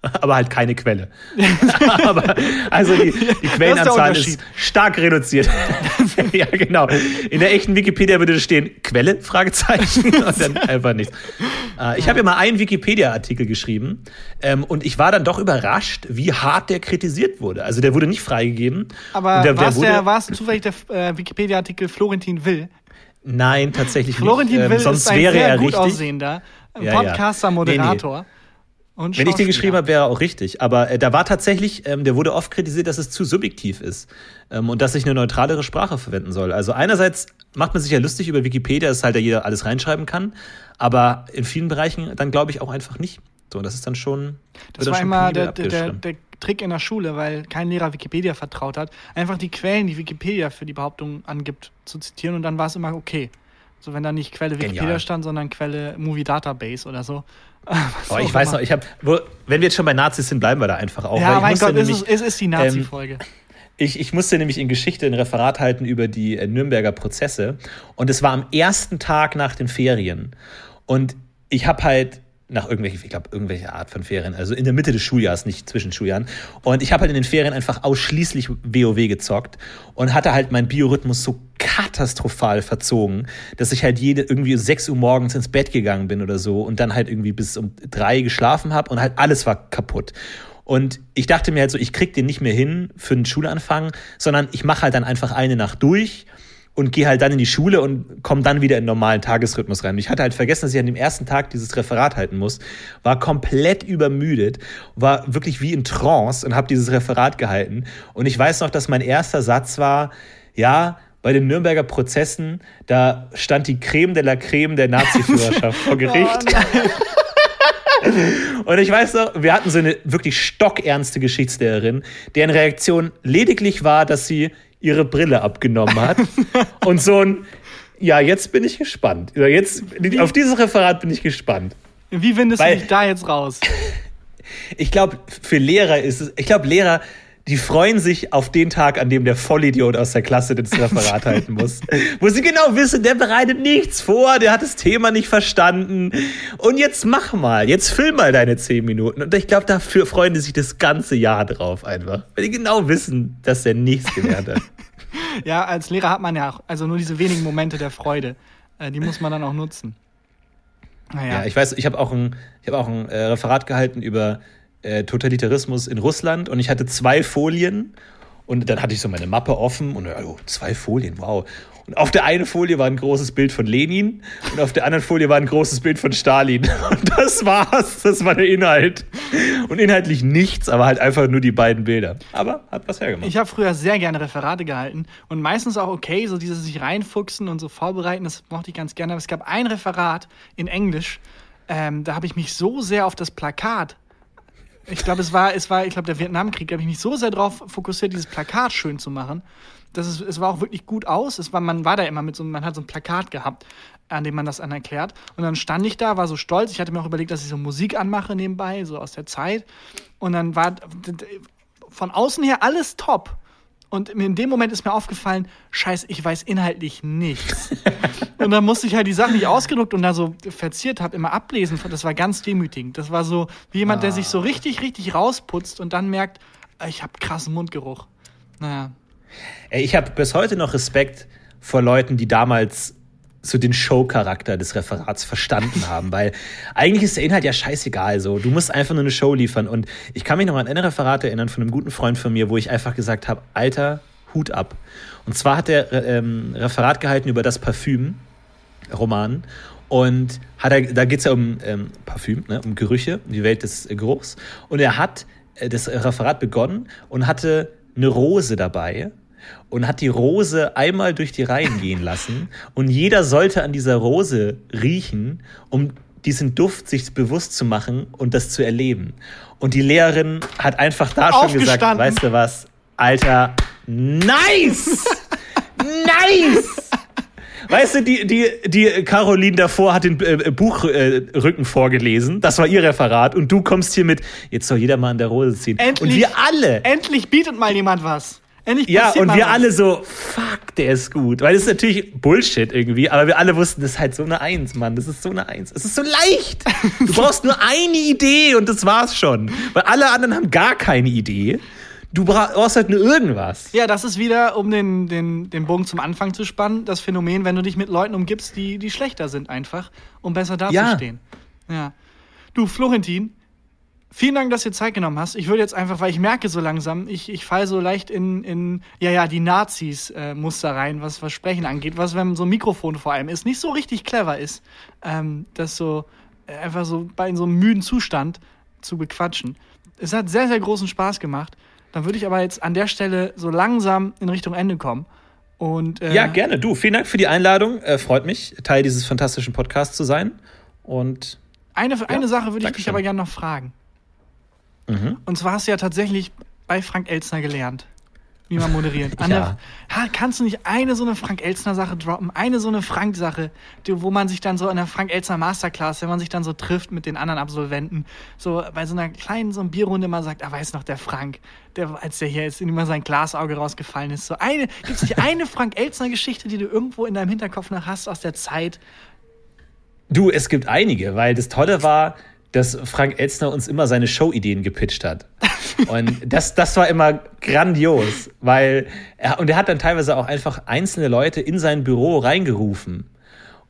aber halt keine Quelle. aber, also die, die Quellenanzahl ist, Unterschied. stark reduziert. ja, genau. In der echten Wikipedia würde stehen Quelle? Fragezeichen und dann einfach nichts. Äh, ich habe ja mal einen Wikipedia-Artikel geschrieben ähm, und ich war dann doch überrascht, wie hart der kritisiert wurde. Also der wurde nicht freigegeben. Aber Und der, war es der, war's zufällig der äh, Wikipedia-Artikel Florentin Will? Nein, tatsächlich Florentin nicht. Ähm, Will sonst ist ein wäre sehr er gut richtig. aussehender äh, Ja. Podcaster, Nee, nee. Und Wenn ich den geschrieben habe, wäre er auch richtig. Aber äh, da war tatsächlich, ähm, der wurde oft kritisiert, dass es zu subjektiv ist ähm, und dass ich eine neutralere Sprache verwenden soll. Also einerseits macht man sich ja lustig über Wikipedia, dass halt da jeder alles reinschreiben kann, aber in vielen Bereichen dann glaube ich auch einfach nicht. So, und das ist dann schon. Das war schon immer der, der, der Trick in der Schule, weil kein Lehrer Wikipedia vertraut hat, einfach die Quellen, die Wikipedia für die Behauptung angibt, zu zitieren und dann war es immer okay. So, wenn da nicht Quelle Wikipedia Genial. stand, sondern Quelle Movie Database oder so. Oh, ich weiß noch, ich habe, wenn wir jetzt schon bei Nazis sind, bleiben wir da einfach auch. Ja, mein Gott, es nämlich- ist, es ist die Nazi-Folge. Ich, ich musste nämlich in Geschichte ein Referat halten über die äh, Nürnberger Prozesse. Und es war am ersten Tag nach den Ferien. Und ich habe halt nach irgendwelche, ich glaube, irgendwelche Art von Ferien, also in der Mitte des Schuljahres, nicht zwischen Schuljahren. Und ich habe halt in den Ferien einfach ausschließlich WoW gezockt und hatte halt meinen Biorhythmus so katastrophal verzogen, dass ich halt jede irgendwie um 6 Uhr morgens ins Bett gegangen bin oder so und dann halt irgendwie bis um drei geschlafen habe und halt alles war kaputt. Und ich dachte mir halt so, ich krieg den nicht mehr hin für einen Schulanfang, sondern ich mache halt dann einfach eine Nacht durch und gehe halt dann in die Schule und komme dann wieder in den normalen Tagesrhythmus rein. Ich hatte halt vergessen, dass ich an dem ersten Tag dieses Referat halten muss, war komplett übermüdet, war wirklich wie in Trance und habe dieses Referat gehalten. Und ich weiß noch, dass mein erster Satz war, ja, bei den Nürnberger Prozessen, da stand die Creme de la Creme der Nazi-Führerschaft vor Gericht. Und ich weiß noch, wir hatten so eine wirklich stockernste Geschichtslehrerin, deren Reaktion lediglich war, dass sie ihre Brille abgenommen hat und so ein Ja, jetzt bin ich gespannt. Jetzt, auf dieses Referat bin ich gespannt. Wie findest Weil, du dich da jetzt raus? ich glaube, für Lehrer ist es, ich glaube, Lehrer, die freuen sich auf den Tag, an dem der Vollidiot aus der Klasse das Referat halten muss. Wo sie genau wissen, der bereitet nichts vor, der hat das Thema nicht verstanden. Und jetzt mach mal, jetzt film mal deine zehn Minuten. Und ich glaube, dafür freuen die sich das ganze Jahr drauf einfach. Weil die genau wissen, dass der nichts gelernt hat. ja, als Lehrer hat man ja auch, also nur diese wenigen Momente der Freude. Äh, die muss man dann auch nutzen. Naja. Ja, ich weiß, ich habe auch ein, ich hab auch ein äh, Referat gehalten über äh, Totalitarismus in Russland und ich hatte zwei Folien und dann hatte ich so meine Mappe offen und oh, zwei Folien, wow. Und auf der einen Folie war ein großes Bild von Lenin und auf der anderen Folie war ein großes Bild von Stalin. Und das war's. Das war der Inhalt. Und inhaltlich nichts, aber halt einfach nur die beiden Bilder. Aber hat was hergemacht. Ich habe früher sehr gerne Referate gehalten und meistens auch okay, so dieses sich reinfuchsen und so vorbereiten, das mochte ich ganz gerne. Aber es gab ein Referat in Englisch, ähm, da habe ich mich so sehr auf das Plakat ich glaube, es war, es war, ich glaube, der Vietnamkrieg, da habe ich mich so sehr darauf fokussiert, dieses Plakat schön zu machen. Das ist, es war auch wirklich gut aus. Es war, man war da immer mit so, man hat so ein Plakat gehabt, an dem man das dann erklärt. Und dann stand ich da, war so stolz. Ich hatte mir auch überlegt, dass ich so Musik anmache nebenbei, so aus der Zeit. Und dann war von außen her alles top. Und in dem Moment ist mir aufgefallen, scheiße, ich weiß inhaltlich nichts. und dann musste ich halt die Sachen, die ich ausgedruckt und da so verziert habe, immer ablesen. Das war ganz demütigend. Das war so wie jemand, ah. der sich so ah. richtig, richtig rausputzt und dann merkt, ich habe krassen Mundgeruch. Naja. Ey, ich habe bis heute noch Respekt vor Leuten, die damals so den Show-Charakter des Referats verstanden haben, weil eigentlich ist der Inhalt ja scheißegal so. Du musst einfach nur eine Show liefern. Und ich kann mich noch an ein Referat erinnern von einem guten Freund von mir, wo ich einfach gesagt habe, Alter, Hut ab. Und zwar hat er ähm, Referat gehalten über das Parfüm, Roman. Und hat er, da geht es ja um ähm, Parfüm, ne, um Gerüche, die Welt des äh, Geruchs. Und er hat äh, das Referat begonnen und hatte eine Rose dabei und hat die Rose einmal durch die Reihen gehen lassen und jeder sollte an dieser Rose riechen, um diesen Duft sich bewusst zu machen und das zu erleben. Und die Lehrerin hat einfach da schon gesagt, weißt du was, Alter, nice! nice! Weißt du, die, die, die Caroline davor hat den äh, Buchrücken äh, vorgelesen. Das war ihr Referat. Und du kommst hier mit, jetzt soll jeder mal an der Rose ziehen. Endlich, und wir alle. Endlich bietet mal jemand was. Endlich ja, und wir was. alle so, fuck, der ist gut. Weil das ist natürlich Bullshit irgendwie, aber wir alle wussten, das ist halt so eine Eins, Mann. Das ist so eine Eins. Es ist so leicht. Du brauchst nur eine Idee und das war's schon. Weil alle anderen haben gar keine Idee. Du brauchst halt nur irgendwas. Ja, das ist wieder, um den, den, den Bogen zum Anfang zu spannen, das Phänomen, wenn du dich mit Leuten umgibst, die, die schlechter sind einfach, um besser dazustehen. Ja. ja. Du, Florentin, Vielen Dank, dass du dir Zeit genommen hast. Ich würde jetzt einfach, weil ich merke so langsam, ich, ich falle so leicht in, in, ja, ja, die Nazis-Muster äh, rein, was, was Sprechen angeht, was, wenn so ein Mikrofon vor allem ist, nicht so richtig clever ist, ähm, das so äh, einfach so bei in so einem müden Zustand zu bequatschen. Es hat sehr, sehr großen Spaß gemacht. Dann würde ich aber jetzt an der Stelle so langsam in Richtung Ende kommen. Und, äh, ja, gerne. Du, vielen Dank für die Einladung. Äh, freut mich, Teil dieses fantastischen Podcasts zu sein. Und eine, ja, eine Sache würde ich dich aber gerne noch fragen. Mhm. Und zwar hast du ja tatsächlich bei Frank Elzner gelernt, wie man moderiert. ja. Der, ha, kannst du nicht eine so eine Frank Elzner Sache droppen? Eine so eine Frank Sache, wo man sich dann so in der Frank Elzner Masterclass, wenn man sich dann so trifft mit den anderen Absolventen, so bei so einer kleinen so einer Bierrunde mal sagt, ah, weiß noch, der Frank, der, als der hier jetzt immer sein Glasauge rausgefallen ist. So eine, gibt es nicht eine Frank Elzner Geschichte, die du irgendwo in deinem Hinterkopf noch hast aus der Zeit? Du, es gibt einige, weil das Tolle war, dass Frank Elzner uns immer seine Showideen gepitcht hat. Und das, das war immer grandios, weil er, und er hat dann teilweise auch einfach einzelne Leute in sein Büro reingerufen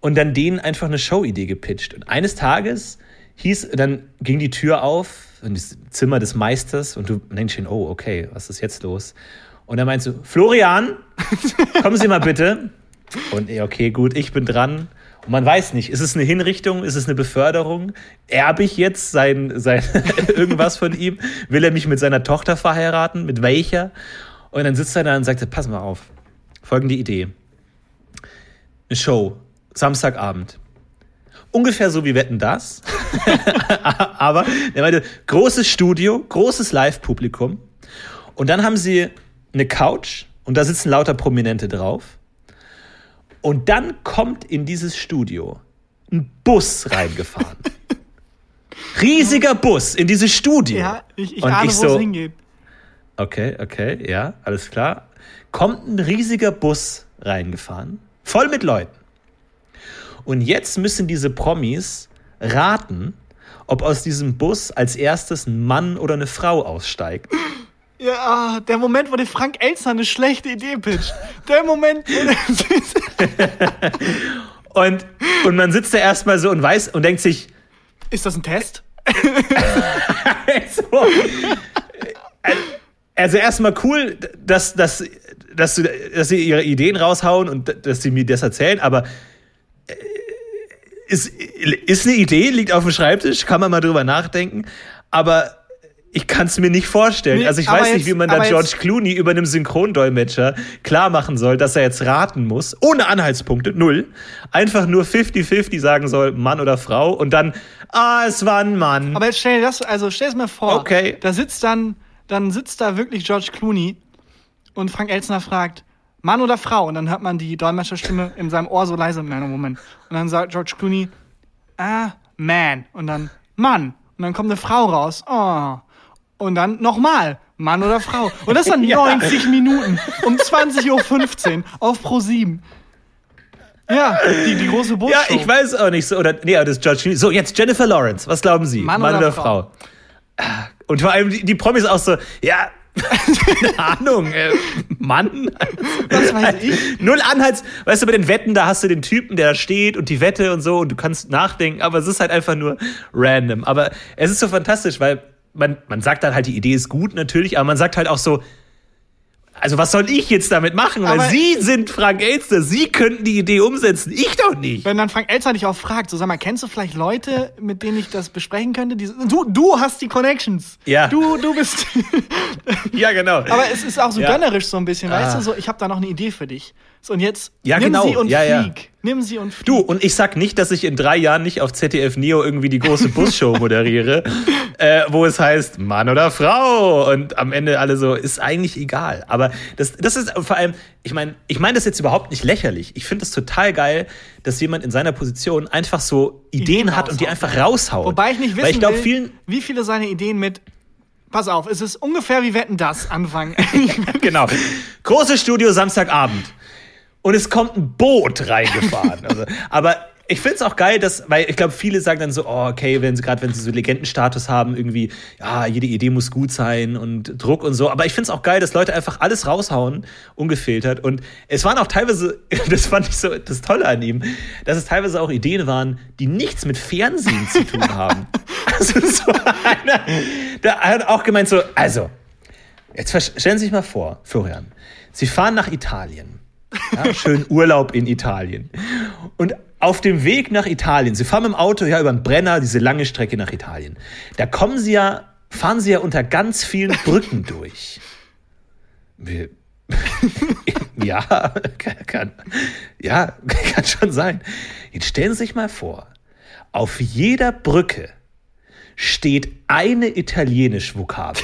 und dann denen einfach eine Showidee gepitcht. Und eines Tages hieß, dann ging die Tür auf in das Zimmer des Meisters und du denkst schon, oh, okay, was ist jetzt los? Und er meinst du, Florian, kommen Sie mal bitte. Und okay, gut, ich bin dran. Und man weiß nicht, ist es eine Hinrichtung, ist es eine Beförderung? Erbe ich jetzt sein, sein irgendwas von ihm? Will er mich mit seiner Tochter verheiraten? Mit welcher? Und dann sitzt er da und sagt, pass mal auf. Folgende Idee. Eine Show, Samstagabend. Ungefähr so wie Wetten das. Aber er meinte, großes Studio, großes Live-Publikum. Und dann haben sie eine Couch und da sitzen lauter Prominente drauf. Und dann kommt in dieses Studio ein Bus reingefahren. Riesiger Bus in dieses Studio. Ja, ich, ich Und ahne, ich wo so- es hingeht. Okay, okay, ja, alles klar. Kommt ein riesiger Bus reingefahren, voll mit Leuten. Und jetzt müssen diese Promis raten, ob aus diesem Bus als erstes ein Mann oder eine Frau aussteigt. Ja, ah, der Moment, wo der Frank Elster eine schlechte Idee pitcht. Der Moment, wo der Und, und man sitzt da erstmal so und weiß und denkt sich, Ist das ein Test? so, also erstmal cool, dass, dass, dass, dass sie ihre Ideen raushauen und dass sie mir das erzählen, aber äh, ist, ist eine Idee, liegt auf dem Schreibtisch, kann man mal drüber nachdenken, aber ich kann es mir nicht vorstellen. Nee, also ich weiß nicht, jetzt- wie man da George Clooney über einem Synchrondolmetscher klar machen soll, dass er jetzt raten muss, ohne Anhaltspunkte, null. Einfach nur 50-50 sagen soll, Mann oder Frau und dann, ah, es war ein Mann. Aber jetzt stell dir das, also stell es mir vor. Okay. Da sitzt dann, dann sitzt da wirklich George Clooney und Frank Elstner fragt, Mann oder Frau? Und dann hört man die Dolmetscherstimme in seinem Ohr so leise, nein, Moment. Und dann sagt George Clooney, ah, man. Und dann, Mann. Und dann kommt eine Frau raus, oh. Und dann nochmal, Mann oder Frau. Und das dann Ja. 90 Minuten um 20.15 Uhr auf Pro 7. Ja, die, die große Busshow. Ja, ich weiß auch nicht so. Oder, nee, aber das ist George. So, jetzt Jennifer Lawrence. Was glauben Sie? Mann oder Frau? Ah, Und vor allem die, die Promis auch so, ja, keine Ahnung, äh, Mann. Was weiß ich? Null Anhalts. Weißt du, bei den Wetten, da hast du den Typen, der da steht und die Wette und so und du kannst nachdenken, aber es ist halt einfach nur random. Aber es ist so fantastisch, weil man, man sagt dann halt, die Idee ist gut natürlich, aber man sagt halt auch so, also was soll ich jetzt damit machen? Weil Aber- Sie sind Frank Elster, Sie könnten die Idee umsetzen, ich doch nicht. Wenn dann Frank Elster dich auch fragt, so sag mal, kennst du vielleicht Leute, mit denen ich das besprechen könnte? Die, du, du hast die Connections. Ja. Du, du bist. Ja, genau. Aber es ist auch so Ja. gönnerisch so ein bisschen, weißt Ah. du? So, ich habe da noch eine Idee für dich. So, und jetzt Ja, nimm genau. sie und Ja, ja. flieg. Nimm sie und flieg. Du, und ich sag nicht, dass ich in drei Jahren nicht auf ZDF Neo irgendwie die große Busshow moderiere, äh, wo es heißt Mann oder Frau und am Ende alle so, ist eigentlich egal. Aber das, das ist vor allem, ich meine, ich meine das jetzt überhaupt nicht lächerlich. Ich finde es total geil, dass jemand in seiner Position einfach so Ideen, hat und die raushaut. einfach raushaut. Wobei ich nicht wissen Weil ich glaube, will, vielen, wie viele seine Ideen mit. Pass auf, es ist ungefähr wie Wetten das anfangen. genau. Großes Studio Samstagabend. Und es kommt ein Boot reingefahren. also, aber ich finde es auch geil, dass, weil ich glaube, viele sagen dann so, oh, okay, wenn sie gerade, wenn sie so Legendenstatus haben, irgendwie, ja, jede Idee muss gut sein und Druck und so. Aber ich finde es auch geil, dass Leute einfach alles raushauen, ungefiltert. Und es waren auch teilweise, das fand ich so das Tolle an ihm, dass es teilweise auch Ideen waren, die nichts mit Fernsehen zu tun haben. Also so einer, der hat auch gemeint so, also, Jetzt stellen Sie sich mal vor, Florian, Sie fahren nach Italien. Ja, schön Urlaub in Italien. Und auf dem Weg nach Italien, Sie fahren mit dem Auto ja über den Brenner, diese lange Strecke nach Italien. Da kommen Sie ja, fahren Sie ja unter ganz vielen Brücken durch. Wir- ja, kann, kann, ja, kann schon sein. Jetzt stellen Sie sich mal vor, auf jeder Brücke steht eine italienisch-Vokabel.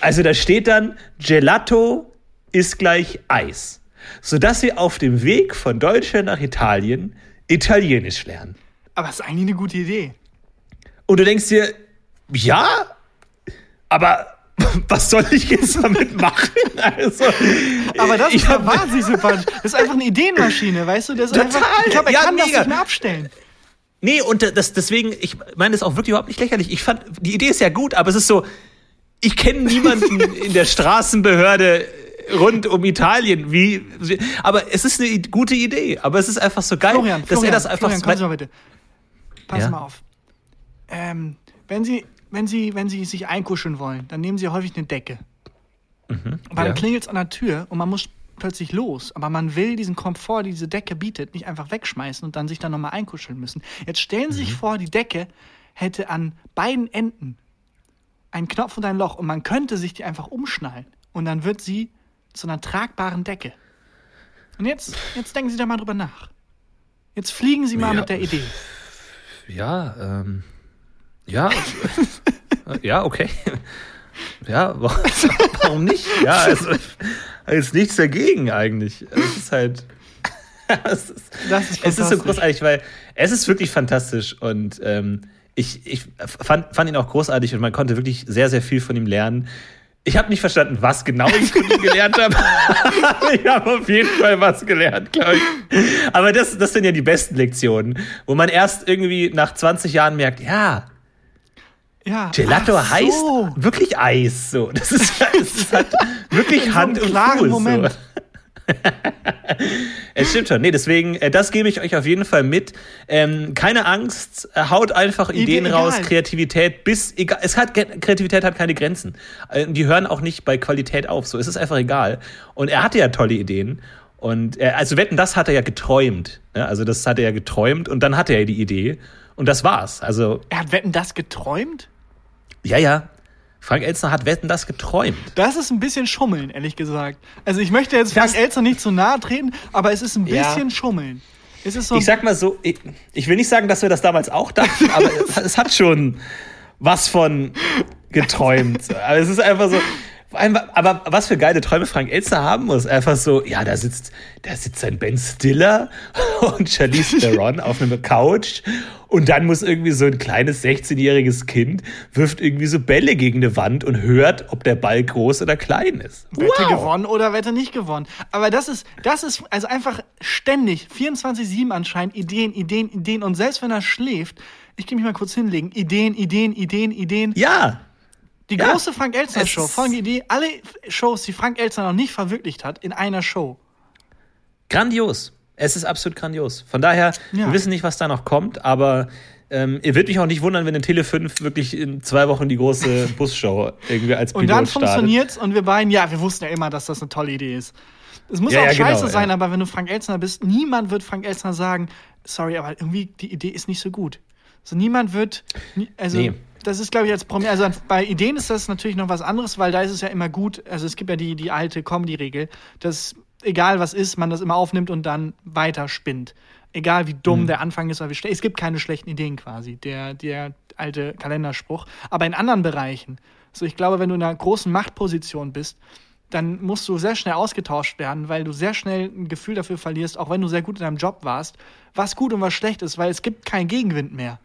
Also da steht dann Gelato ist gleich Eis, sodass Sie auf dem Weg von Deutschland nach Italien Italienisch lernen. Aber es ist eigentlich eine gute Idee. Und du denkst dir, ja, aber was soll ich jetzt damit machen? Also, Aber das ist ja wahnsinnig sympathisch. Das ist einfach eine Ideenmaschine, weißt du? Das ist Total. Einfach, ich glaube, er Ja, kann das mega. nicht mehr abstellen. Nee, und das, deswegen, ich meine es auch wirklich überhaupt nicht lächerlich. Ich fand, die Idee ist ja gut, aber es ist so, ich kenne niemanden in der Straßenbehörde rund um Italien, wie, aber es ist eine gute Idee, aber es ist einfach so geil, Florian, dass Florian, er das einfach Florian, Sie mal bitte. Pass Ja? mal auf. Ähm, wenn Sie, wenn Sie, wenn Sie sich einkuscheln wollen, dann nehmen Sie häufig eine Decke. Mhm. ja. dann klingelt es an der Tür und man muss plötzlich los. Aber man will diesen Komfort, den diese Decke bietet, nicht einfach wegschmeißen und dann sich dann nochmal einkuscheln müssen. Jetzt stellen Sie Mhm. sich vor, die Decke hätte an beiden Enden einen Knopf und ein Loch und man könnte sich die einfach umschnallen. Und dann wird sie zu einer tragbaren Decke. Und jetzt, jetzt denken Sie da mal drüber nach. Jetzt fliegen Sie mal Ja. mit der Idee. Ja, ähm, ja, ja, okay. Ja, wa- warum nicht? Ja, also, ist nichts dagegen eigentlich. Es ist halt, es, ist, das ist es ist so großartig, weil es ist wirklich fantastisch und ähm, ich, ich fand, fand ihn auch großartig und man konnte wirklich sehr, sehr viel von ihm lernen. Ich habe nicht verstanden, was genau ich von ihm gelernt habe. ich habe auf jeden Fall was gelernt, glaube ich. Aber das, das sind ja die besten Lektionen, wo man erst irgendwie nach 20 Jahren merkt, ja, ja, Gelato so. heißt wirklich Eis. So, das ist, das ist halt wirklich Hand und Fuß. Moment. So. es stimmt schon. Nee, deswegen, äh, das gebe ich euch auf jeden Fall mit. Ähm, keine Angst, äh, haut einfach Ideen Idee, raus, Kreativität, bis egal. Es hat Kreativität hat keine Grenzen. Äh, die hören auch nicht bei Qualität auf. So, es ist einfach egal. Und er hatte ja tolle Ideen. Und er, also wetten, das hat er ja geträumt. Ne? Also das hat er ja geträumt und dann hatte er die Idee. Und das war's. Also. Er hat wetten, das geträumt? Ja, ja. Frank Elzner hat Wetten das geträumt. Das ist ein bisschen Schummeln, ehrlich gesagt. Also ich möchte jetzt Frank Elzner nicht zu nahe treten, aber es ist ein bisschen ja. Schummeln. Es ist so ich sag mal so, ich, ich, will nicht sagen, dass wir das damals auch dachten, aber es hat schon was von geträumt. Aber es ist einfach so, aber was für geile Träume Frank Elster haben muss. Einfach so, ja, da sitzt, da sitzt ein Ben Stiller und Charlize Theron auf einer Couch und dann muss irgendwie so ein kleines 16-jähriges Kind wirft irgendwie so Bälle gegen eine Wand und hört, ob der Ball groß oder klein ist. Wette wow. gewonnen oder Wette nicht gewonnen. Aber das ist, das ist also einfach ständig 24-7 anscheinend Ideen, Ideen, Ideen und selbst wenn er schläft, ich kann mich mal kurz hinlegen, Ideen, Ideen, Ideen, Ideen. Ja. Die ja, große Frank Elstner Show. Folgende Idee: alle Shows, die Frank Elstner noch nicht verwirklicht hat, in einer Show. Grandios. Es ist absolut grandios. Von daher, ja. wir wissen nicht, was da noch kommt, aber ähm, ihr wird mich auch nicht wundern, wenn in Tele 5 wirklich in zwei Wochen die große Busshow irgendwie als Pilot Und dann funktioniert's und wir beiden, ja, wir wussten ja immer, dass das eine tolle Idee ist. Es muss ja, auch ja, scheiße genau, sein, ja. aber wenn du Frank Elstner bist, niemand wird Frank Elstner sagen, sorry, aber irgendwie die Idee ist nicht so gut. Also niemand wird, also nee das ist, glaube ich, als Promi. Also bei Ideen ist das natürlich noch was anderes, weil da ist es ja immer gut. Also es gibt ja die, die alte Comedy-Regel, dass egal was ist, man das immer aufnimmt und dann weiter spinnt. Egal wie dumm mhm. der Anfang ist, oder wie es gibt keine schlechten Ideen quasi. Der, der alte Kalenderspruch. Aber in anderen Bereichen. So, ich glaube, wenn du in einer großen Machtposition bist, dann musst du sehr schnell ausgetauscht werden, weil du sehr schnell ein Gefühl dafür verlierst, auch wenn du sehr gut in deinem Job warst, was gut und was schlecht ist, weil es gibt keinen Gegenwind mehr.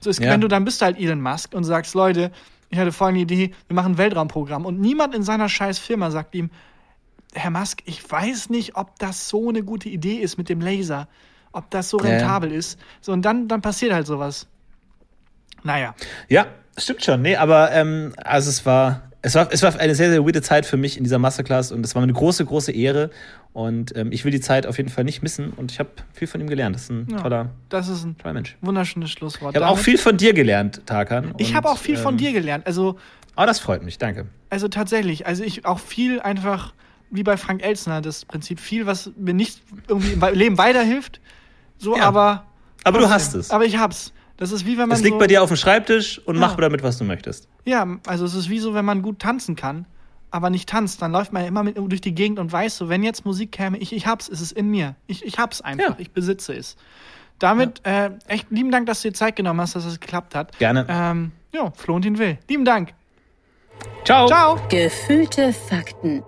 So, es, ja. Wenn du dann bist halt Elon Musk und sagst, Leute, ich hatte folgende Idee, wir machen ein Weltraumprogramm und niemand in seiner scheiß Firma sagt ihm, Herr Musk, ich weiß nicht, ob das so eine gute Idee ist mit dem Laser, ob das so rentabel ja. ist. So, und dann, dann passiert halt sowas. Naja. Ja, stimmt schon. Nee, aber ähm, also es war, es war, es war eine sehr, sehr weirde Zeit für mich in dieser Masterclass und es war eine große, große Ehre. Und ähm, ich will die Zeit auf jeden Fall nicht missen und ich habe viel von ihm gelernt. Das ist ein ja, toller, das ist ein toller Mensch. Wunderschönes Schlusswort. Ich habe auch viel von dir gelernt, Tarkan. Ich habe auch viel ähm, von dir gelernt. Also, oh, das freut mich, danke. Also tatsächlich, also ich auch viel einfach, wie bei Frank Elsner, das Prinzip, viel, was mir nicht irgendwie im Leben weiterhilft. So, ja, aber. Aber trotzdem, du hast es. Aber ich hab's. Das ist wie wenn man. Es liegt so, bei dir auf dem Schreibtisch und ja. mach damit, was du möchtest. Ja, also es ist wie so, wenn man gut tanzen kann, aber nicht tanzt, dann läuft man ja immer mit, durch die Gegend und weiß so, wenn jetzt Musik käme, ich, ich hab's, es ist in mir. Ich, ich hab's einfach, ja. ich besitze es. Damit ja. äh, echt lieben Dank, dass du dir Zeit genommen hast, dass es geklappt hat. Gerne. Ähm, ja, Florentin Will. Lieben Dank. Ciao. Ciao. Gefühlte Fakten